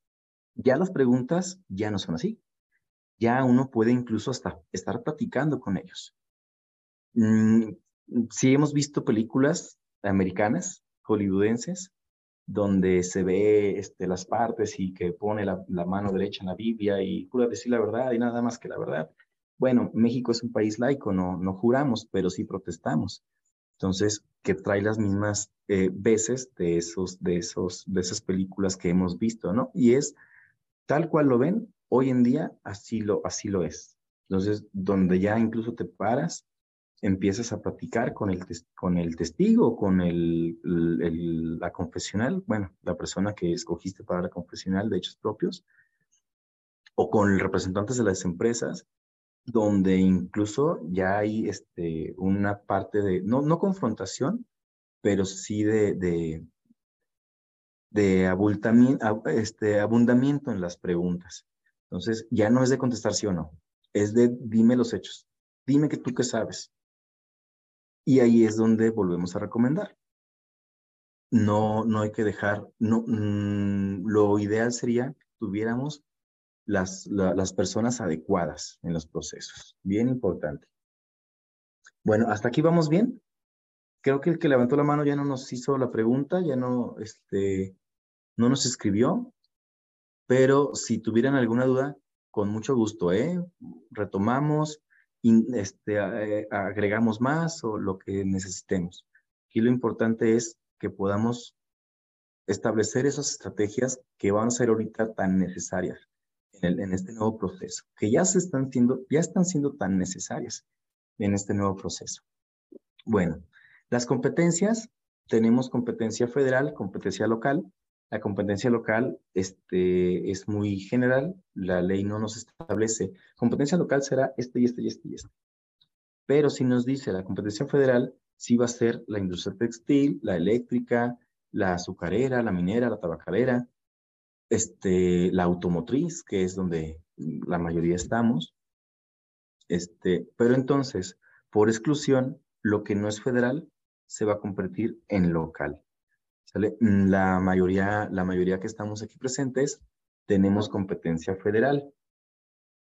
Ya las preguntas ya no son así. Ya uno puede incluso hasta estar platicando con ellos. Mm, sí hemos visto películas americanas, hollywoodenses, donde se ve este, las partes y que pone la, mano derecha en la Biblia y jura decir la verdad y nada más que la verdad bueno, México es un país laico, no, no juramos, pero sí protestamos. Entonces, que trae las mismas eh, veces de, esos, de, esos, de esas películas que hemos visto, ¿no? Y es tal cual lo ven, hoy en día así lo, así lo es. Entonces, donde ya incluso te paras, empiezas a platicar con el, con el testigo, con el, el, la confesional, bueno, la persona que escogiste para la confesional de hechos propios, o con representantes de las empresas, donde incluso ya hay este, una parte de, no, no confrontación, pero sí de, de, de abultamiento, este, abundamiento en las preguntas. Entonces, ya no es de contestar sí o no, es de dime los hechos, dime que tú qué sabes. Y ahí es donde volvemos a recomendar. No, no hay que dejar, no, mm, lo ideal sería tuviéramos las, las personas adecuadas en los procesos. Bien importante. Bueno, hasta aquí vamos bien. Creo que el que levantó la mano ya no nos hizo la pregunta, ya no, este, no nos escribió, pero si tuvieran alguna duda, con mucho gusto, ¿eh? Retomamos, este, eh, agregamos más o lo que necesitemos. Aquí lo importante es que podamos establecer esas estrategias que van a ser ahorita tan necesarias en, este nuevo proceso, que ya, se están siendo, ya están siendo tan necesarias en este nuevo proceso. Bueno, las competencias, tenemos competencia federal, competencia local. La competencia local este, es muy general, la ley no nos establece. Competencia local será este y este y este y este. Pero si nos dice la competencia federal, sí va a ser la industria textil, la eléctrica, la azucarera, la minera, la tabacalera, este, la automotriz, que es donde la mayoría estamos. Este, pero entonces, por exclusión, lo que no es federal se va a convertir en local. Mm, la mayoría, la mayoría que estamos aquí presentes tenemos competencia federal.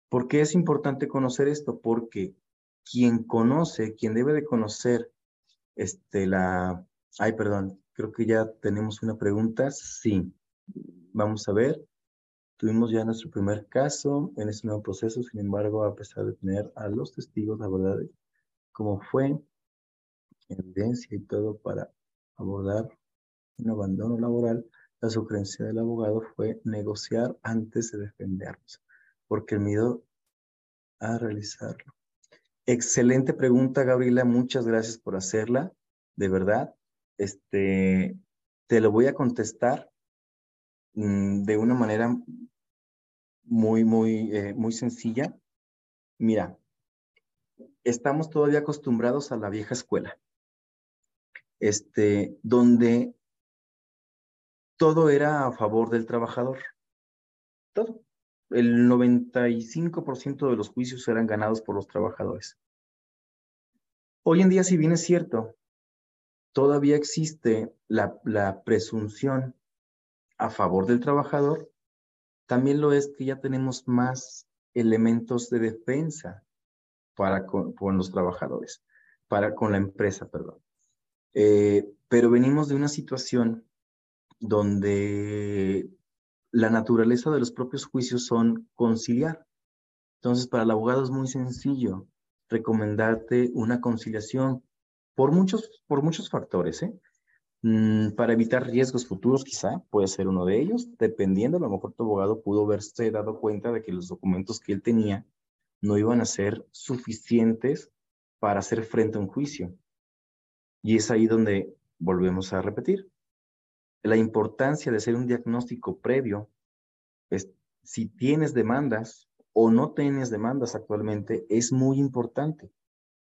¿Por qué es importante conocer esto? Porque quien conoce, quien debe de conocer este, la... Ay, perdón, creo que ya tenemos una pregunta. Sí, vamos a ver. Tuvimos ya nuestro primer caso en este nuevo proceso, sin embargo, a pesar de tener a los testigos, la verdad, cómo fue, evidencia y todo para abordar un abandono laboral, la sugerencia del abogado fue negociar antes de defendernos, porque el miedo a realizarlo. Excelente pregunta, Gabriela. Muchas gracias por hacerla. De verdad, este, te lo voy a contestar mm, de una manera muy, muy, eh, muy sencilla. Mira, estamos todavía acostumbrados a la vieja escuela, este, donde todo era a favor del trabajador. Todo. El 95% de los juicios eran ganados por los trabajadores. Hoy en día, si bien es cierto, todavía existe la, presunción a favor del trabajador, también lo es que ya tenemos más elementos de defensa para con, los trabajadores, para con la empresa, perdón. Eh, pero venimos de una situación donde la naturaleza de los propios juicios son conciliar. Entonces, para el abogado es muy sencillo recomendarte una conciliación por muchos, por muchos factores, ¿eh? Mm, para evitar riesgos futuros, quizá puede ser uno de ellos, dependiendo, a lo mejor tu abogado pudo haberse dado cuenta de que los documentos que él tenía no iban a ser suficientes para hacer frente a un juicio. Y es ahí donde volvemos a repetir la importancia de hacer un diagnóstico previo. Es, si tienes demandas o no tienes demandas actualmente, es muy importante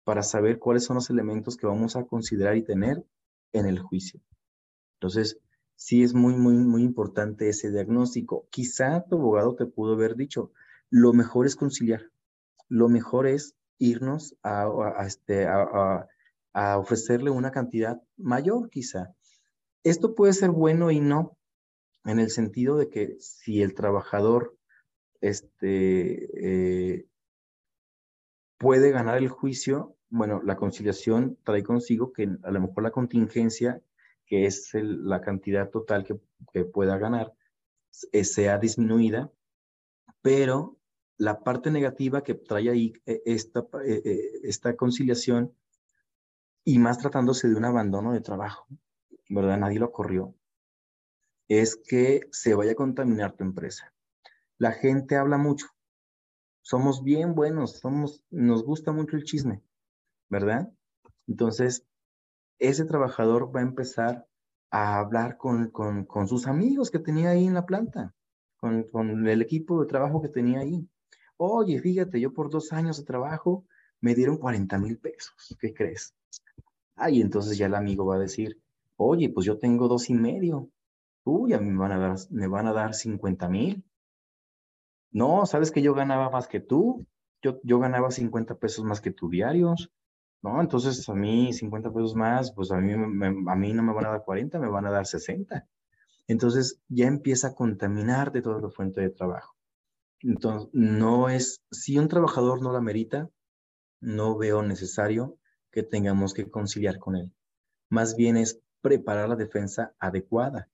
para saber cuáles son los elementos que vamos a considerar y tener en el juicio. Entonces, sí es muy, muy, muy importante ese diagnóstico. Quizá tu abogado te pudo haber dicho, lo mejor es conciliar, lo mejor es irnos a, este, a, a ofrecerle una cantidad mayor quizá, esto puede ser bueno y no, en el sentido de que si el trabajador este, eh, puede ganar el juicio, bueno, la conciliación trae consigo que a lo mejor la contingencia, que es la cantidad total que, pueda ganar, eh, sea disminuida, pero la parte negativa que trae ahí eh, esta, esta conciliación, y más tratándose de un abandono de trabajo, ¿verdad? Nadie lo corrió, es que se vaya a contaminar tu empresa. La gente habla mucho. Somos bien buenos, somos, nos gusta mucho el chisme, ¿verdad? Entonces, ese trabajador va a empezar a hablar con, con, con sus amigos que tenía ahí en la planta, con, con el equipo de trabajo que tenía ahí. Oye, fíjate, yo por dos años de trabajo me dieron 40 mil pesos. ¿Qué crees? Ay, entonces ya el amigo va a decir, Oye, pues yo tengo dos y medio. Uy, a mí me van a dar, me van a dar 50 mil. No, sabes que yo ganaba más que tú. Yo, yo ganaba 50 pesos más que tú diarios. No, entonces a mí 50 pesos más, pues a mí, a mí no me van a dar 40, me van a dar 60. Entonces ya empieza a contaminar de toda la fuente de trabajo. Entonces, no es, si un trabajador no la merita, no veo necesario que tengamos que conciliar con él. Más bien es preparar la defensa adecuada.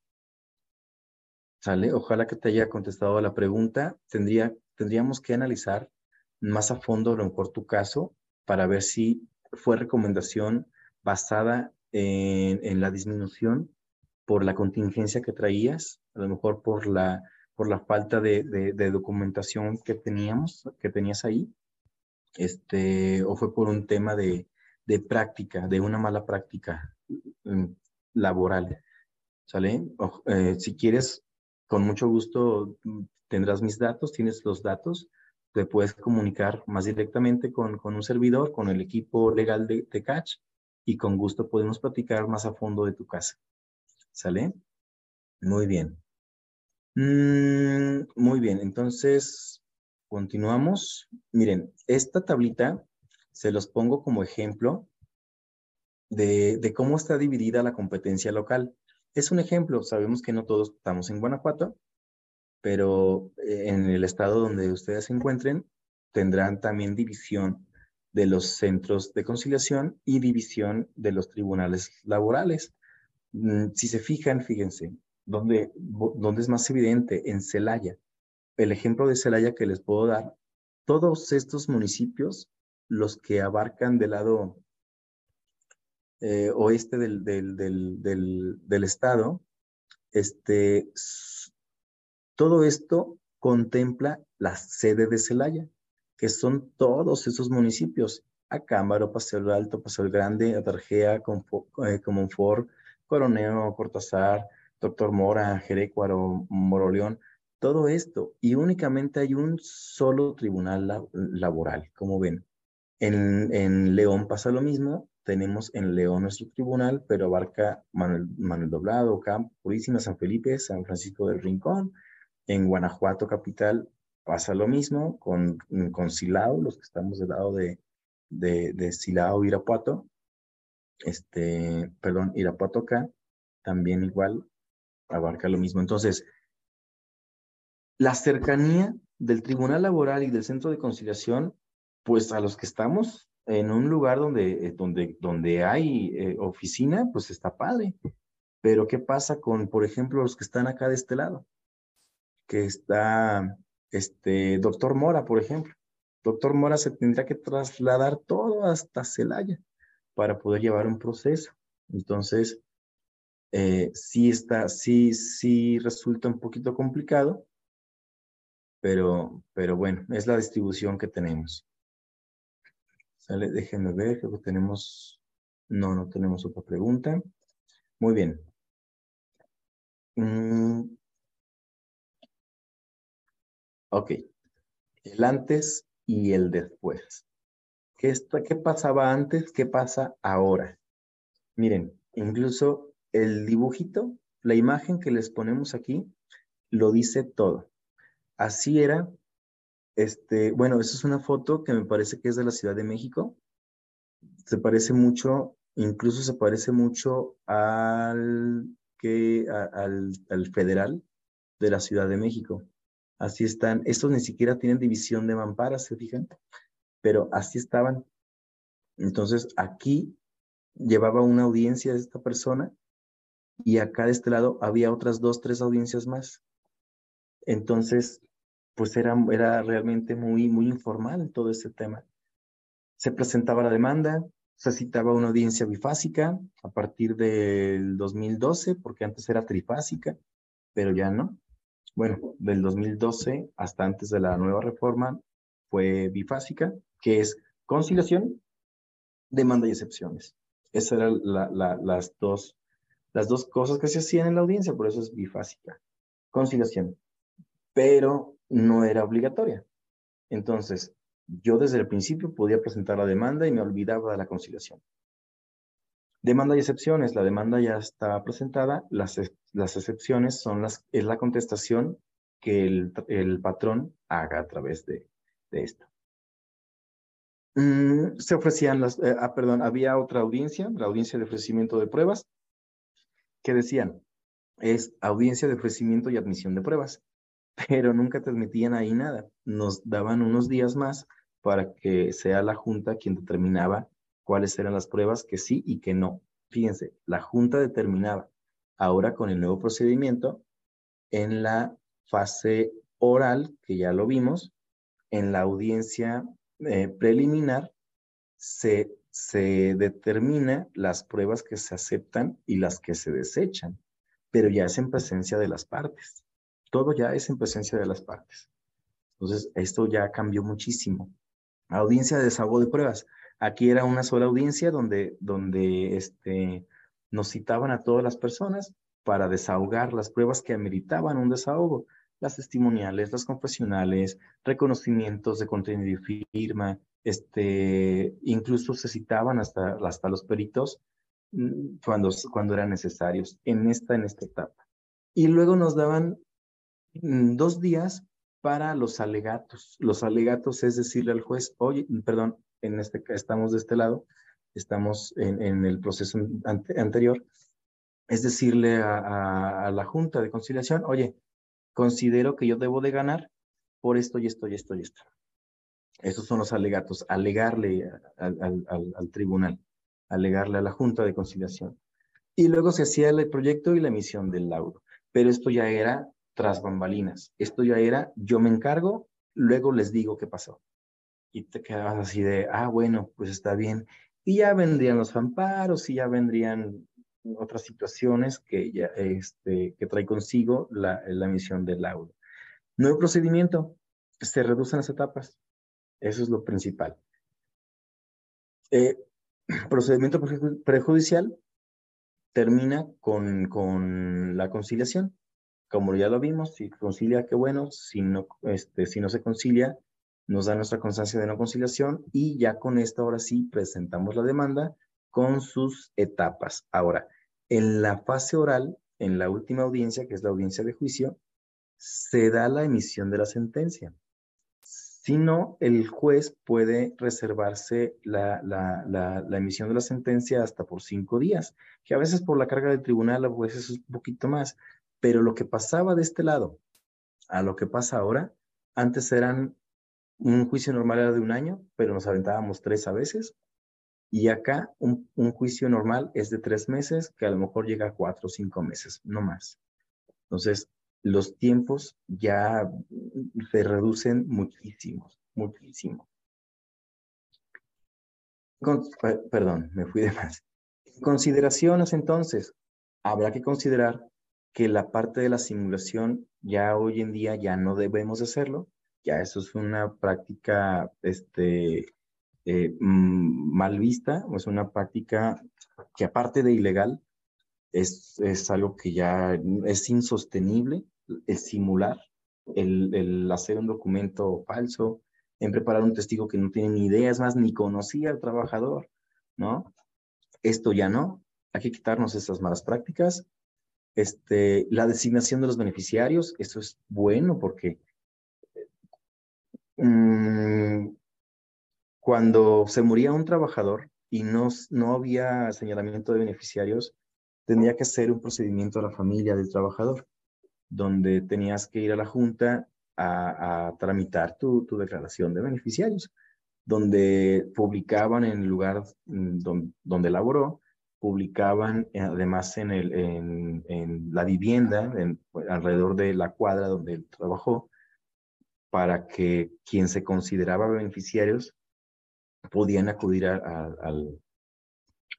¿Sale? Ojalá que te haya contestado la pregunta. Tendría, tendríamos que analizar más a fondo a lo mejor tu caso para ver si fue recomendación basada en, la disminución por la contingencia que traías, a lo mejor por la, por la falta de, de, documentación que teníamos, que tenías ahí, este, o fue por un tema de, de práctica, de una mala práctica mm, laboral. ¿Sale? Eh, si quieres, con mucho gusto mm, tendrás mis datos, tienes los datos, te puedes comunicar más directamente con, con un servidor, con el equipo legal de, de Catch y con gusto podemos platicar más a fondo de tu casa. ¿Sale? Muy bien. Mm, muy bien, entonces continuamos. Miren, esta tablita se los pongo como ejemplo de, cómo está dividida la competencia local. Es un ejemplo, sabemos que no todos estamos en Guanajuato, pero eh, en el estado donde ustedes se encuentren tendrán también división de los centros de conciliación y división de los tribunales laborales. Mm, si se fijan, fíjense, ¿dónde, dónde es más evidente? En Celaya. El ejemplo de Celaya que les puedo dar, todos estos municipios, los que abarcan del lado eh, oeste del, del, del, del, estado, este, todo esto contempla la sede de Celaya que son todos esos municipios, Acámbaro, Paseo Alto, Paseo Grande, Atarjea, eh, Comonfort, Coroneo, Cortázar, Doctor Mora, Jerecuaro, Moroleón, todo esto. Y únicamente hay un solo tribunal laboral, como ven. En, en, León pasa lo mismo. Tenemos en León nuestro tribunal, pero abarca Manuel, Manuel Doblado, Campo, Purísima, San Felipe, San Francisco del Rincón. En Guanajuato, capital, Pasa lo mismo con, con Silao, los que estamos del lado de, de, de Silao, Irapuato, este, perdón, Irapuato acá, también igual abarca lo mismo. Entonces, la cercanía del Tribunal Laboral y del Centro de Conciliación, pues a los que estamos en un lugar donde, eh, donde, donde hay eh, oficina, pues está padre. Pero ¿qué pasa con, por ejemplo, los que están acá de este lado? Que está este, doctor Mora, por ejemplo. Doctor Mora se tendrá que trasladar todo hasta Celaya para poder llevar un proceso. Entonces, eh, sí está, sí, sí resulta un poquito complicado, pero, pero bueno, es la distribución que tenemos. Déjenme ver, que tenemos, no, no tenemos otra pregunta. Muy bien. Mm, Ok. El antes y el después. ¿Qué, ¿Qué pasaba antes? ¿Qué pasa ahora? Miren, incluso el dibujito, la imagen que les ponemos aquí, lo dice todo. Así era, este, bueno, esa es una foto que me parece que es de la Ciudad de México. Se parece mucho, incluso se parece mucho al, que, al, al federal de la Ciudad de México. Así están. Estos ni siquiera tienen división de mamparas, ¿se fijan? Pero así estaban. Entonces, aquí llevaba una audiencia esta persona y acá de este lado había otras dos, tres audiencias más. Entonces, pues era, era realmente muy, muy informal todo este tema. Se presentaba la demanda, se citaba una audiencia bifásica a partir del 2012, porque antes era trifásica, pero ya no bueno, del 2012 hasta antes de la nueva reforma fue bifásica, que es conciliación, demanda y excepciones. Esas eran las, dos, las dos cosas que se hacían en la audiencia, por eso es bifásica. Conciliación, pero no era obligatoria. Entonces, yo desde el principio podía presentar la demanda y me olvidaba de la conciliación. Demanda y excepciones. La demanda ya está presentada. Las, las excepciones son las, es la contestación que el, el patrón haga a través de, de esto. Mm, se ofrecían las, eh, ah, perdón, había otra audiencia, la audiencia de ofrecimiento de pruebas, que decían, es audiencia de ofrecimiento y admisión de pruebas, pero nunca transmitían ahí nada. Nos daban unos días más para que sea la Junta quien determinaba cuáles eran las pruebas que sí y que no. Fíjense, la Junta determinaba ahora con el nuevo procedimiento en la fase oral, que ya lo vimos, en la audiencia eh, preliminar se, se determina las pruebas que se aceptan y las que se desechan, pero ya es en presencia de las partes. Todo ya es en presencia de las partes. Entonces, esto ya cambió muchísimo. Audiencia de desahogo de pruebas. Aquí era una sola audiencia donde, donde este, nos citaban a todas las personas para desahogar las pruebas que ameritaban un desahogo, las testimoniales, las confesionales, reconocimientos de contenido y firma, este, incluso se citaban hasta, hasta los peritos mm, cuando, cuando eran necesarios en esta, en esta etapa. Y luego nos daban dos días para los alegatos. Los alegatos es decirle al juez, oye, perdón, en este, estamos de este lado, estamos en, el proceso anterior, es decirle a, la Junta de Conciliación, oye, considero que yo debo de ganar por esto y esto y esto y esto. Esos son los alegatos, alegarle al, tribunal, alegarle a la Junta de Conciliación. Y luego se hacía el proyecto y la emisión del laudo. Pero esto ya era tras bambalinas. Esto ya era, yo me encargo, luego les digo qué pasó. Y te quedabas así de, ah, bueno, pues está bien. Y ya vendrían los amparos y ya vendrían otras situaciones que, ya, este, que trae consigo la, la emisión del laudo. Nuevo procedimiento, se reducen las etapas. Eso es lo principal. Eh, <clears throat> procedimiento prejudicial termina con, con la conciliación. Como ya lo vimos, si concilia, qué bueno. Si no, este, si no se concilia, nos da nuestra constancia de no conciliación y ya con esto ahora sí presentamos la demanda con sus etapas. Ahora, en la fase oral, en la última audiencia, que es la audiencia de juicio, se da la emisión de la sentencia. Si no, el juez puede reservarse la, la, emisión de la sentencia hasta por cinco días, que a veces por la carga del tribunal a veces es un poquito más, pero lo que pasaba de este lado a lo que pasa ahora, antes eran un juicio normal era de un año, pero nos aventábamos tres a veces, y acá un, juicio normal es de tres meses, que a lo mejor llega a cuatro o cinco meses, no más. Entonces, los tiempos ya se reducen muchísimo, muchísimo. perdón, me fui de más. Consideraciones entonces, habrá que considerar que la parte de la simulación ya hoy en día ya no debemos hacerlo, ya eso es una práctica este, eh, mm, mal vista, es una práctica que aparte de ilegal, es, es algo que ya es insostenible, el simular, el, el, hacer un documento falso, en preparar un testigo que no tiene ni idea, es más, ni conocía al trabajador, ¿no? Esto ya no, hay que quitarnos esas malas prácticas. Este, la designación de los beneficiarios, eso es bueno porque mm, cuando se moría un trabajador y no, no había señalamiento de beneficiarios, tenía que ser un procedimiento a la familia del trabajador, donde tenías que ir a la junta a, tramitar tu, tu, declaración de beneficiarios, donde publicaban en el lugar mm, donde, donde laboró, publicaban eh, además en, la vivienda, en, alrededor de la cuadra donde él trabajó, para que quien se consideraba beneficiarios podían acudir a,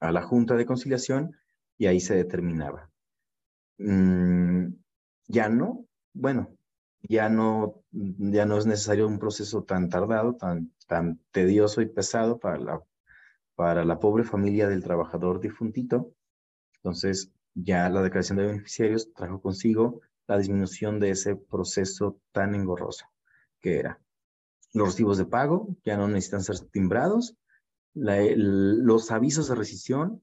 la Junta de Conciliación y ahí se determinaba. Mm, ya no, bueno, ya no, ya no es necesario un proceso tan tardado, tan, tan tedioso y pesado para la, para la pobre familia del trabajador difuntito. Entonces, ya la declaración de beneficiarios trajo consigo la disminución de ese proceso tan engorroso que era. Los recibos de pago ya no necesitan ser timbrados. los avisos de rescisión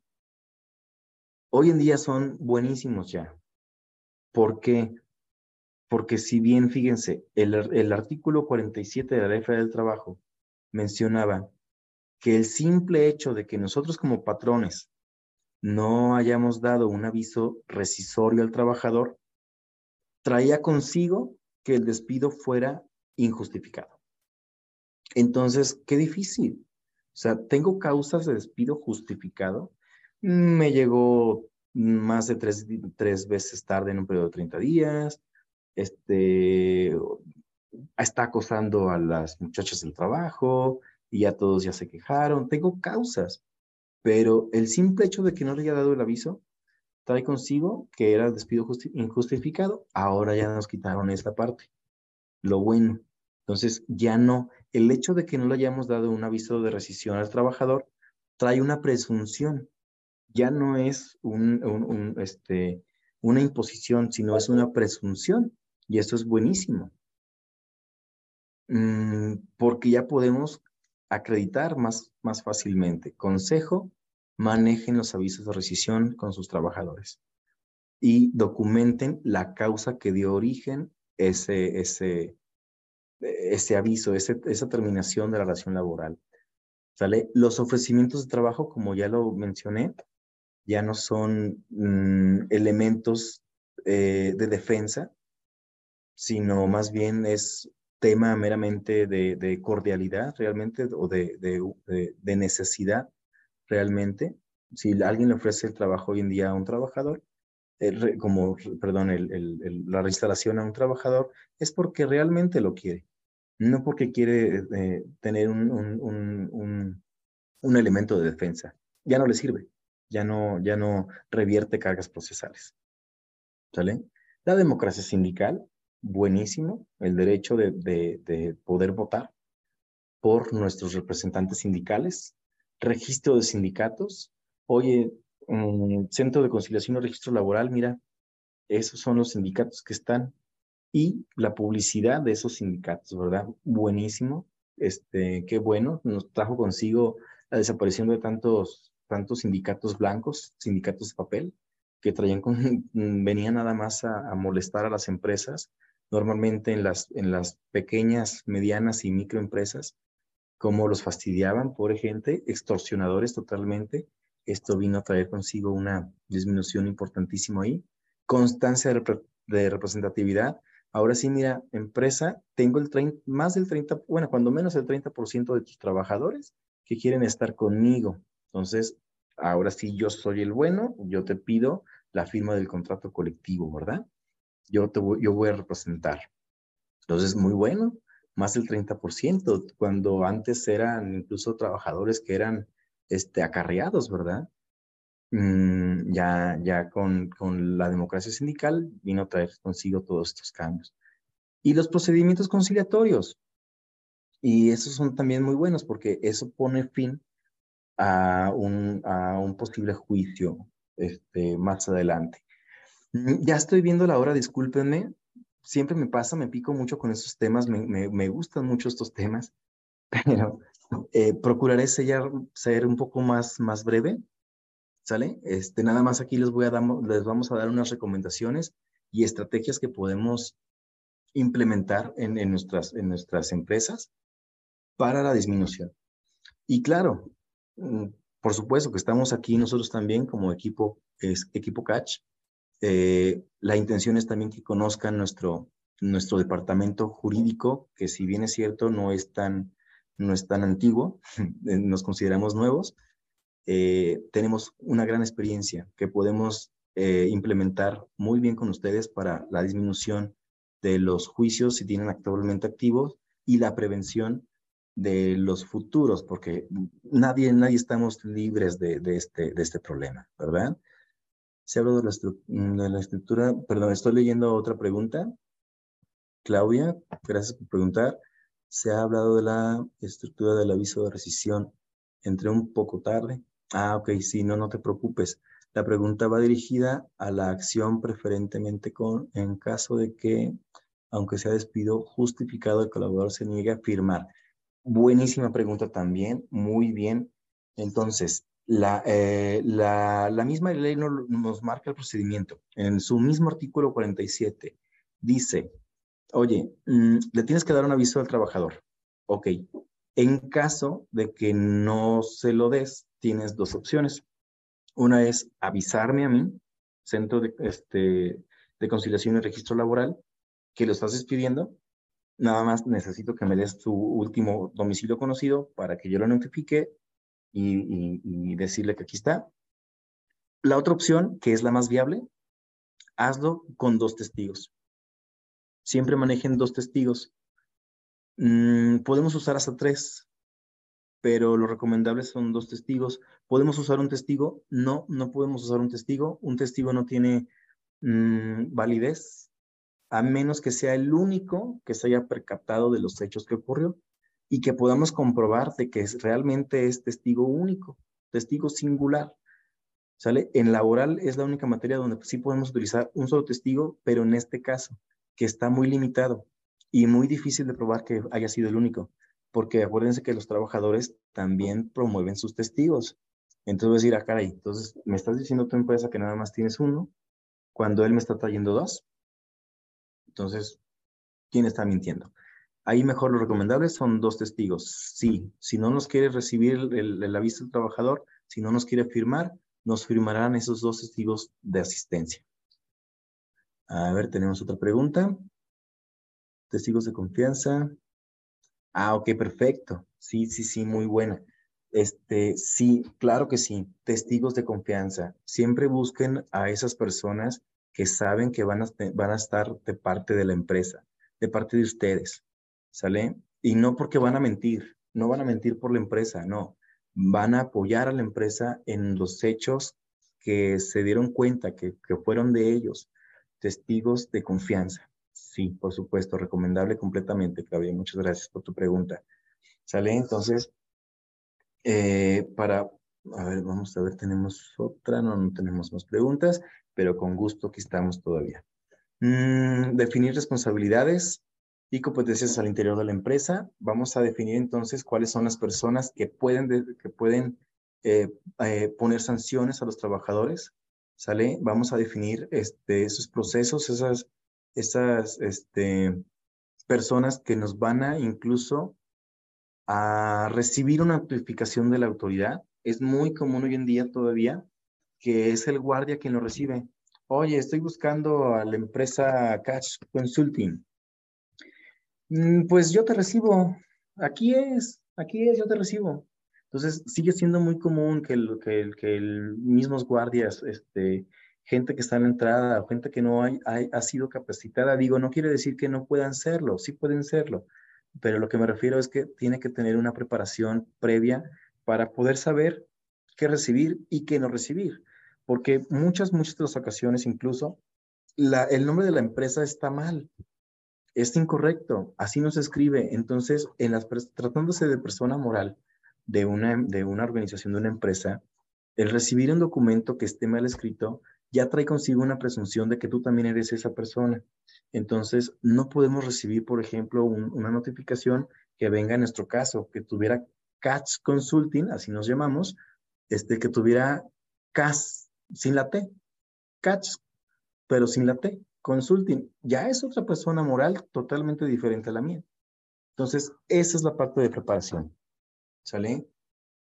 hoy en día son buenísimos ya. ¿Por qué? Porque si bien, fíjense, el, el artículo 47 de la Ley Federal del Trabajo mencionaba que el simple hecho de que nosotros como patrones no hayamos dado un aviso rescisorio al trabajador, traía consigo que el despido fuera injustificado. Entonces, qué difícil. O sea, tengo causas de despido justificado. Me llegó más de tres, tres veces tarde en un periodo de 30 días. Este, está acosando a las muchachas del trabajo y ya todos ya se quejaron. Tengo causas, pero el simple hecho de que no le haya dado el aviso trae consigo que era despido injustificado. Ahora ya nos quitaron esta parte. Lo bueno. Entonces, ya no, el hecho de que no le hayamos dado un aviso de rescisión al trabajador trae una presunción. Ya no es un, este, una imposición, sino es una presunción. Y eso es buenísimo. Mm, porque ya podemos acreditar más, más fácilmente. Consejo, manejen los avisos de rescisión con sus trabajadores y documenten la causa que dio origen ese, ese, ese aviso, ese, esa terminación de la relación laboral. ¿Sale? Los ofrecimientos de trabajo, como ya lo mencioné, ya no son mm, elementos eh, de defensa, sino más bien es tema meramente de, cordialidad realmente o de, necesidad realmente. Si alguien le ofrece el trabajo hoy en día a un trabajador, como, perdón, la reinstalación a un trabajador, es porque realmente lo quiere, no porque quiere eh, tener un, un, un, un, elemento de defensa. Ya no le sirve, ya no, ya no revierte cargas procesales. ¿Sale? La democracia sindical, buenísimo, el derecho de, de, de poder votar por nuestros representantes sindicales, registro de sindicatos. Oye, Centro de Conciliación y Registro Laboral, mira, esos son los sindicatos que están y la publicidad de esos sindicatos, ¿verdad? Buenísimo, este, qué bueno, nos trajo consigo la desaparición de tantos, tantos sindicatos blancos, sindicatos de papel, que traían con, <laughs> venían nada más a, molestar a las empresas, normalmente en las, en las pequeñas, medianas y microempresas, como los fastidiaban, por gente, extorsionadores totalmente, esto vino a traer consigo una disminución importantísima ahí. Constancia de, representatividad. Ahora sí, mira, empresa, tengo el 30, más del 30, bueno, cuando menos el 30% de tus trabajadores que quieren estar conmigo. Entonces, ahora sí, yo soy el bueno, yo te pido la firma del contrato colectivo, ¿verdad? Yo, te voy, yo voy a representar. Entonces, muy bueno, más del 30%, cuando antes eran incluso trabajadores que eran este, acarreados, ¿verdad? Mm, ya ya con, con la democracia sindical vino a traer consigo todos estos cambios. Y los procedimientos conciliatorios. Y esos son también muy buenos porque eso pone fin a un, a un posible juicio este, más adelante. Mm, ya estoy viendo la hora, discúlpenme. Siempre me pasa, me pico mucho con esos temas, me, me, me gustan mucho estos temas, <laughs> pero eh, procuraré ser un poco más, más breve, ¿sale? Este, nada más aquí les, voy a dar, les vamos a dar unas recomendaciones y estrategias que podemos implementar en, en, nuestras, en nuestras empresas para la disminución. Y claro, mm, por supuesto que estamos aquí nosotros también como equipo, es, equipo Catch. Eh, la intención es también que conozcan nuestro, nuestro departamento jurídico, que si bien es cierto, no es tan no es tan antiguo, <laughs> eh, nos consideramos nuevos, eh, tenemos una gran experiencia que podemos implementar muy bien con ustedes para la disminución de los juicios si tienen actualmente activos y la prevención de los futuros, porque nadie, nadie estamos libres de este, de este problema, ¿verdad? Se habla de la, de la estructura, perdón, estoy leyendo otra pregunta. Claudia, gracias por preguntar se ha hablado de la estructura del aviso de rescisión. Entré un poco tarde. Ah, ok, sí, no, no te preocupes. La pregunta va dirigida a la acción preferentemente con, en caso de que, aunque sea despido justificado, el colaborador se niegue a firmar. Buenísima pregunta también, muy bien. Entonces, la, eh, la, la, misma ley nos marca el procedimiento. En su mismo artículo 47 dice, oye, mm, le tienes que dar un aviso al trabajador. Ok. En caso de que no se lo des, tienes dos opciones. Una es avisarme a mí, Centro de, este, de Conciliación y Registro Laboral, que lo estás despidiendo. Nada más necesito que me des tu último domicilio conocido para que yo lo notifique y, decirle que aquí está. La otra opción, que es la más viable, hazlo con dos testigos siempre manejen dos testigos. Mm, podemos usar hasta tres, pero lo recomendable son dos testigos. ¿Podemos usar un testigo? No, no podemos usar un testigo. Un testigo no tiene mm, validez, a menos que sea el único que se haya percatado de los hechos que ocurrió y que podamos comprobar de que realmente es testigo único, testigo singular. ¿Sale? En laboral es la única materia donde sí podemos utilizar un solo testigo, pero en este caso, que está muy limitado y muy difícil de probar que haya sido el único, porque acuérdense que los trabajadores también promueven sus testigos. Entonces voy decir, ah, caray, entonces me estás diciendo tu empresa que nada más tienes uno, cuando él me está trayendo dos. Entonces, ¿quién está mintiendo? Ahí mejor lo recomendable son dos testigos. Sí, si no nos quiere recibir el, el aviso del trabajador, si no nos quiere firmar, nos firmarán esos dos testigos de asistencia. A ver, tenemos otra pregunta. Testigos de confianza. Ah, ok, perfecto. Sí, sí, sí, muy buena. Este, sí, claro que sí. Testigos de confianza. Siempre busquen a esas personas que saben que van a, van a estar de parte de la empresa, de parte de ustedes. ¿Sale? Y no porque van a mentir, no van a mentir por la empresa, no van a apoyar a la empresa en los hechos que se dieron cuenta que, fueron de ellos, testigos de confianza. Sí, por supuesto, recomendable completamente, Claudia. Muchas gracias por tu pregunta. ¿Sale? Entonces, eh, para, a ver, vamos a ver, tenemos otra, no, no tenemos más preguntas, pero con gusto aquí estamos todavía. Mm, definir responsabilidades y competencias al interior de la empresa. Vamos a definir entonces cuáles son las personas que pueden, que pueden eh, eh, poner sanciones a los trabajadores. ¿Sale? Vamos a definir este, esos procesos, esas, esas este, personas que nos van a incluso a recibir una notificación de la autoridad. Es muy común hoy en día todavía que es el guardia quien lo recibe. Oye, estoy buscando a la empresa Catch Consulting pues yo te recibo, aquí es, aquí es, yo te recibo. Entonces sigue siendo muy común que, el, que, el, que el mismos guardias, este, gente que está en la entrada gente que no hay, ha sido capacitada, digo, no quiere decir que no puedan serlo, sí pueden serlo, pero lo que me refiero es que tiene que tener una preparación previa para poder saber qué recibir y qué no recibir, porque muchas, muchas de las ocasiones incluso el nombre de la empresa está mal es incorrecto, así no se escribe. Entonces, en las, tratándose de persona moral de una, de una organización, de una empresa, el recibir un documento que esté mal escrito ya trae consigo una presunción de que tú también eres esa persona. Entonces, no podemos recibir, por ejemplo, una notificación que venga en nuestro caso, que tuviera CATS Consulting, así nos llamamos, este, que tuviera CAS sin la T, CATS, pero sin la T consulting, ya es otra persona moral totalmente diferente a la mía. Entonces, esa es la parte de preparación. ¿Sale?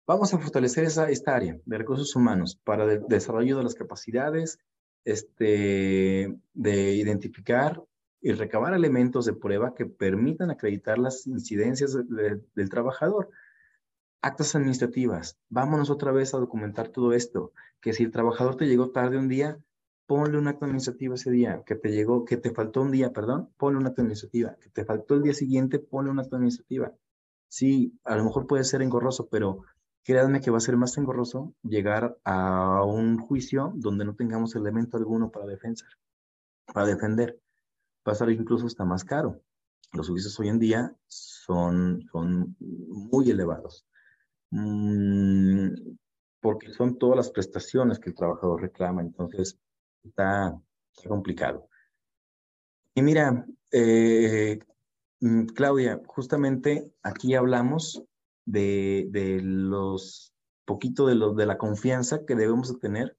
Vamos a fortalecer esa, esta área de recursos humanos para el desarrollo de las capacidades, este, de identificar y recabar elementos de prueba que permitan acreditar las incidencias del trabajador. Actas administrativas. Vámonos otra vez a documentar todo esto. Que si el trabajador te llegó tarde un día, ponle una acta administrativa ese día, que te llegó, que te faltó un día, perdón, ponle una acta administrativa, que te faltó el día siguiente, ponle una acta administrativa. Sí, a lo mejor puede ser engorroso, pero créanme que va a ser más engorroso llegar a un juicio donde no tengamos elemento alguno para defensa, para defender. Va a ser incluso hasta más caro. Los juicios hoy en día son, son muy elevados. Mm, porque son todas las prestaciones que el trabajador reclama. Entonces, está, complicado. Y mira, eh, mm, Claudia, justamente aquí hablamos de, los poquito de, lo, de la confianza que debemos tener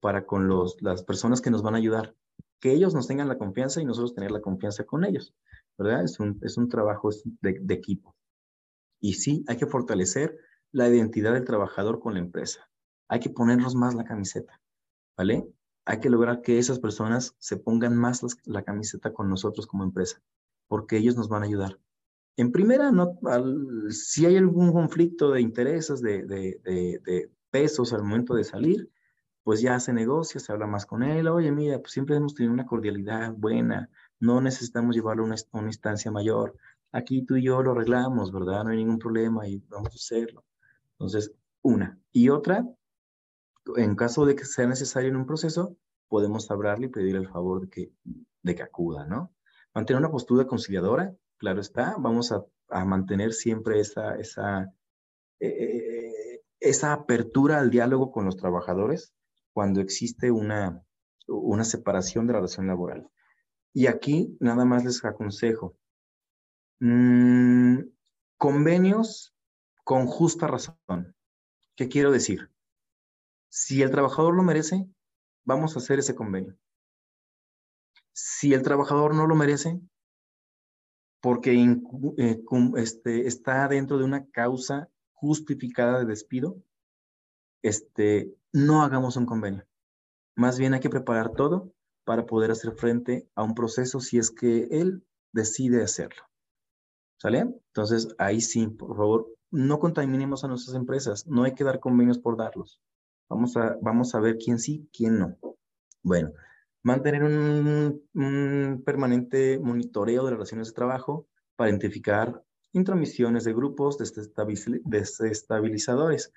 para con los, las personas que nos van a ayudar. Que ellos nos tengan la confianza y nosotros tener la confianza con ellos, ¿verdad? Es un, es un trabajo de, de equipo. Y sí, hay que fortalecer la identidad del trabajador con la empresa. Hay que ponernos más la camiseta, ¿vale? Hay que lograr que esas personas se pongan más la camiseta con nosotros como empresa, porque ellos nos van a ayudar. En primera, si hay algún conflicto de intereses, de, de, pesos al momento de salir, pues ya se negocia, se habla más con él. Oye, mira, pues siempre hemos tenido una cordialidad buena, no necesitamos llevarlo a una, una instancia mayor. Aquí tú y yo lo arreglamos, ¿verdad? No hay ningún problema y vamos a hacerlo. Entonces, una. Y otra, en caso de que sea necesario en un proceso, podemos hablarle y pedir el favor de que, de que acuda, ¿no? Mantener una postura conciliadora, claro está, vamos a, a mantener siempre esa, esa, eh, esa apertura al diálogo con los trabajadores. cuando existe una, una separación de la relación laboral. Y aquí nada más les aconsejo. Mm, convenios con justa razón. ¿Qué quiero decir? Si el trabajador lo merece, vamos a hacer ese convenio. Si el trabajador no lo merece, porque eh, este, está dentro de una causa justificada de despido, este, no hagamos un convenio. Más bien hay que preparar todo para poder hacer frente a un proceso si es que él decide hacerlo. ¿Sale? Entonces, ahí sí, por favor, no contaminemos a nuestras empresas. No hay que dar convenios por darlos. Vamos a, vamos a ver quién sí, quién no. Bueno, mantener un, permanente monitoreo de relaciones de trabajo para identificar intromisiones de grupos desestabilizadores.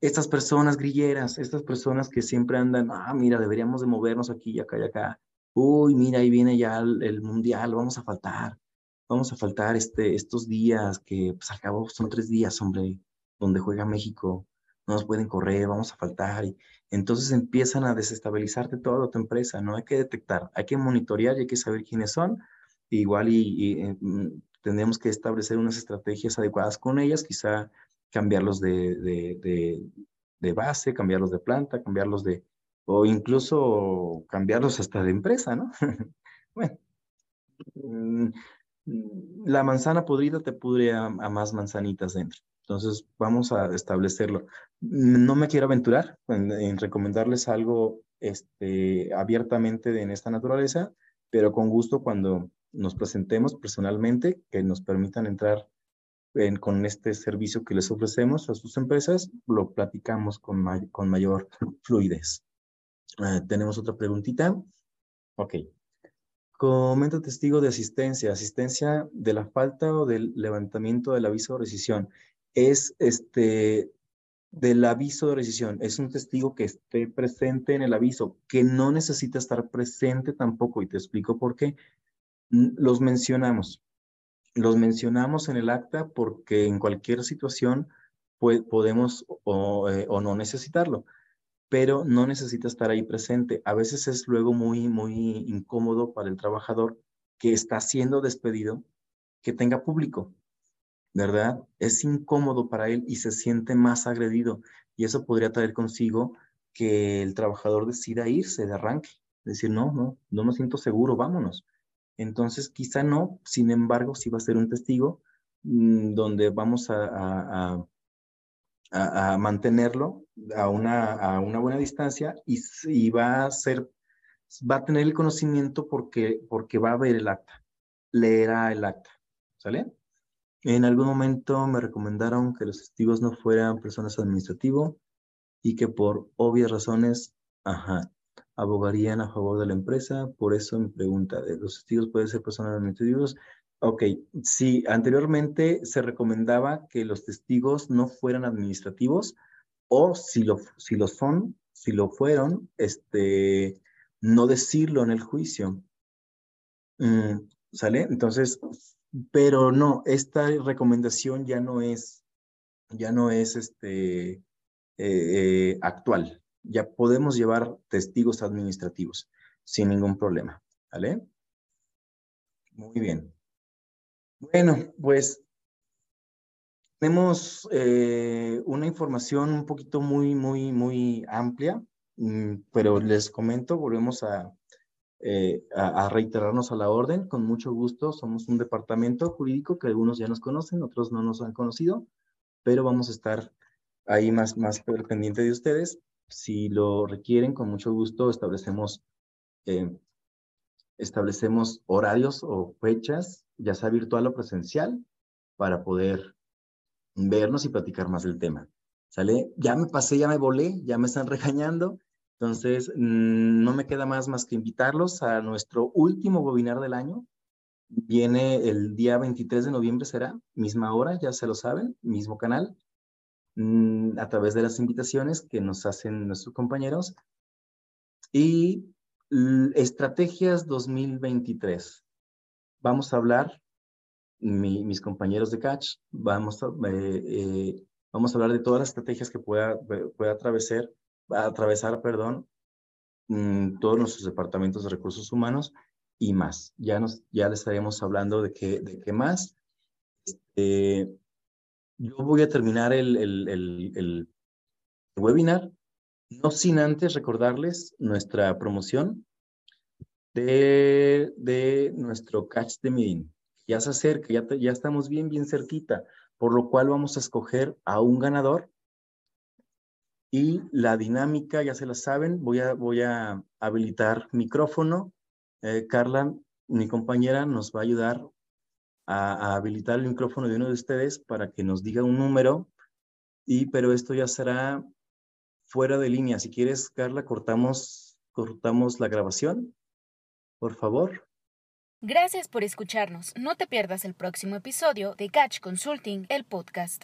Estas personas grilleras, estas personas que siempre andan, ah, mira, deberíamos de movernos aquí y acá y acá. Uy, mira, ahí viene ya el, mundial, vamos a faltar. Vamos a faltar este, estos días que, pues al cabo son tres días, hombre, donde juega México. No nos pueden correr, vamos a faltar. Y entonces empiezan a desestabilizarte toda tu empresa. No hay que detectar, hay que monitorear y hay que saber quiénes son. Igual y, eh, mm, tendremos que establecer unas estrategias adecuadas con ellas, quizá cambiarlos de, base, cambiarlos de planta, cambiarlos de, o incluso cambiarlos hasta de empresa, ¿no? <laughs> bueno, mm, la manzana podrida te pudre a, más manzanitas dentro. Entonces, vamos a establecerlo. No me quiero aventurar en, recomendarles algo este, abiertamente en esta naturaleza, pero con gusto cuando nos presentemos personalmente, que nos permitan entrar con este servicio que les ofrecemos a sus empresas, lo platicamos con, con mayor fluidez. Ah, tenemos otra preguntita. Ok. Comenta testigo de asistencia. Asistencia de la falta o del levantamiento del aviso de rescisión. Es este del aviso de rescisión. Es un testigo que esté presente en el aviso, que no necesita estar presente tampoco. Y te explico por qué. Los mencionamos los mencionamos en el acta porque en cualquier situación podemos o, eh, o, no necesitarlo, pero no necesita estar ahí presente. A veces es luego muy, muy incómodo para el trabajador que está siendo despedido que tenga público, ¿verdad? Es incómodo para él y se siente más agredido y eso podría traer consigo que el trabajador decida irse de arranque, decir, no, no, no me siento seguro, vámonos. Entonces, quizá no, sin embargo, sí va a ser un testigo mm, donde vamos a, a, mantenerlo a una, a una buena distancia y, va a ser, va a tener el conocimiento porque, porque va a ver el acta, leerá el acta, ¿sale? En algún momento me recomendaron que los testigos no fueran personas administrativas y que por obvias razones, ajá, abogarían a favor de la empresa. Por eso mi pregunta, ¿de ¿los testigos pueden ser personas administrativas? Ok, sí, anteriormente se recomendaba que los testigos no fueran administrativos o si lo, si lo son, si lo fueron, este, no decirlo en el juicio. Mm, ¿Sale? Entonces, pero no, esta recomendación ya no es, ya no es este, eh, eh, actual ya podemos llevar testigos administrativos sin ningún problema. ¿Vale? Muy bien. Bueno, pues tenemos eh, una información un poquito muy, muy, muy amplia, mm, pero les comento, volvemos eh, a, reiterarnos a la orden. Con mucho gusto, somos un departamento jurídico que algunos ya nos conocen, otros no nos han conocido, pero vamos a estar ahí más, más pendiente de ustedes si lo requieren, con mucho gusto establecemos, eh, establecemos horarios o fechas, ya sea virtual o presencial, para poder vernos y platicar más del tema. ¿Sale? Ya me pasé, ya me volé, ya me están <laughs> regañando. Entonces, mm, no me queda más más que invitarlos a nuestro último webinar del año. Viene el día 23 de noviembre, será misma hora, ya se lo saben, mismo canal. Mm, a través de las invitaciones que nos hacen nuestros compañeros. Y estrategias 2023. Vamos a hablar, mis compañeros de Catch, vamos a, eh, eh, vamos a hablar de todas las estrategias que pueda, pueda atravesar, atravesar, perdón, mm, todos nuestros departamentos de recursos humanos y más. Ya, nos, ya le estaremos hablando de qué, de qué más. Este, yo voy a terminar el, el, el, el, webinar, no sin antes recordarles nuestra promoción de, de nuestro Catch the Meeting. Ya se acerca, ya, ya estamos bien, bien cerquita, por lo cual vamos a escoger a un ganador y la dinámica, ya se la saben, voy a, voy a habilitar micrófono. Eh, Carla, mi compañera, nos va a ayudar a, habilitar el micrófono de uno de ustedes para que nos diga un número, y, pero esto ya será fuera de línea. Si quieres, Carla, cortamos, cortamos la grabación, por favor. Gracias por escucharnos. No te pierdas el próximo episodio de Catch Consulting, el podcast.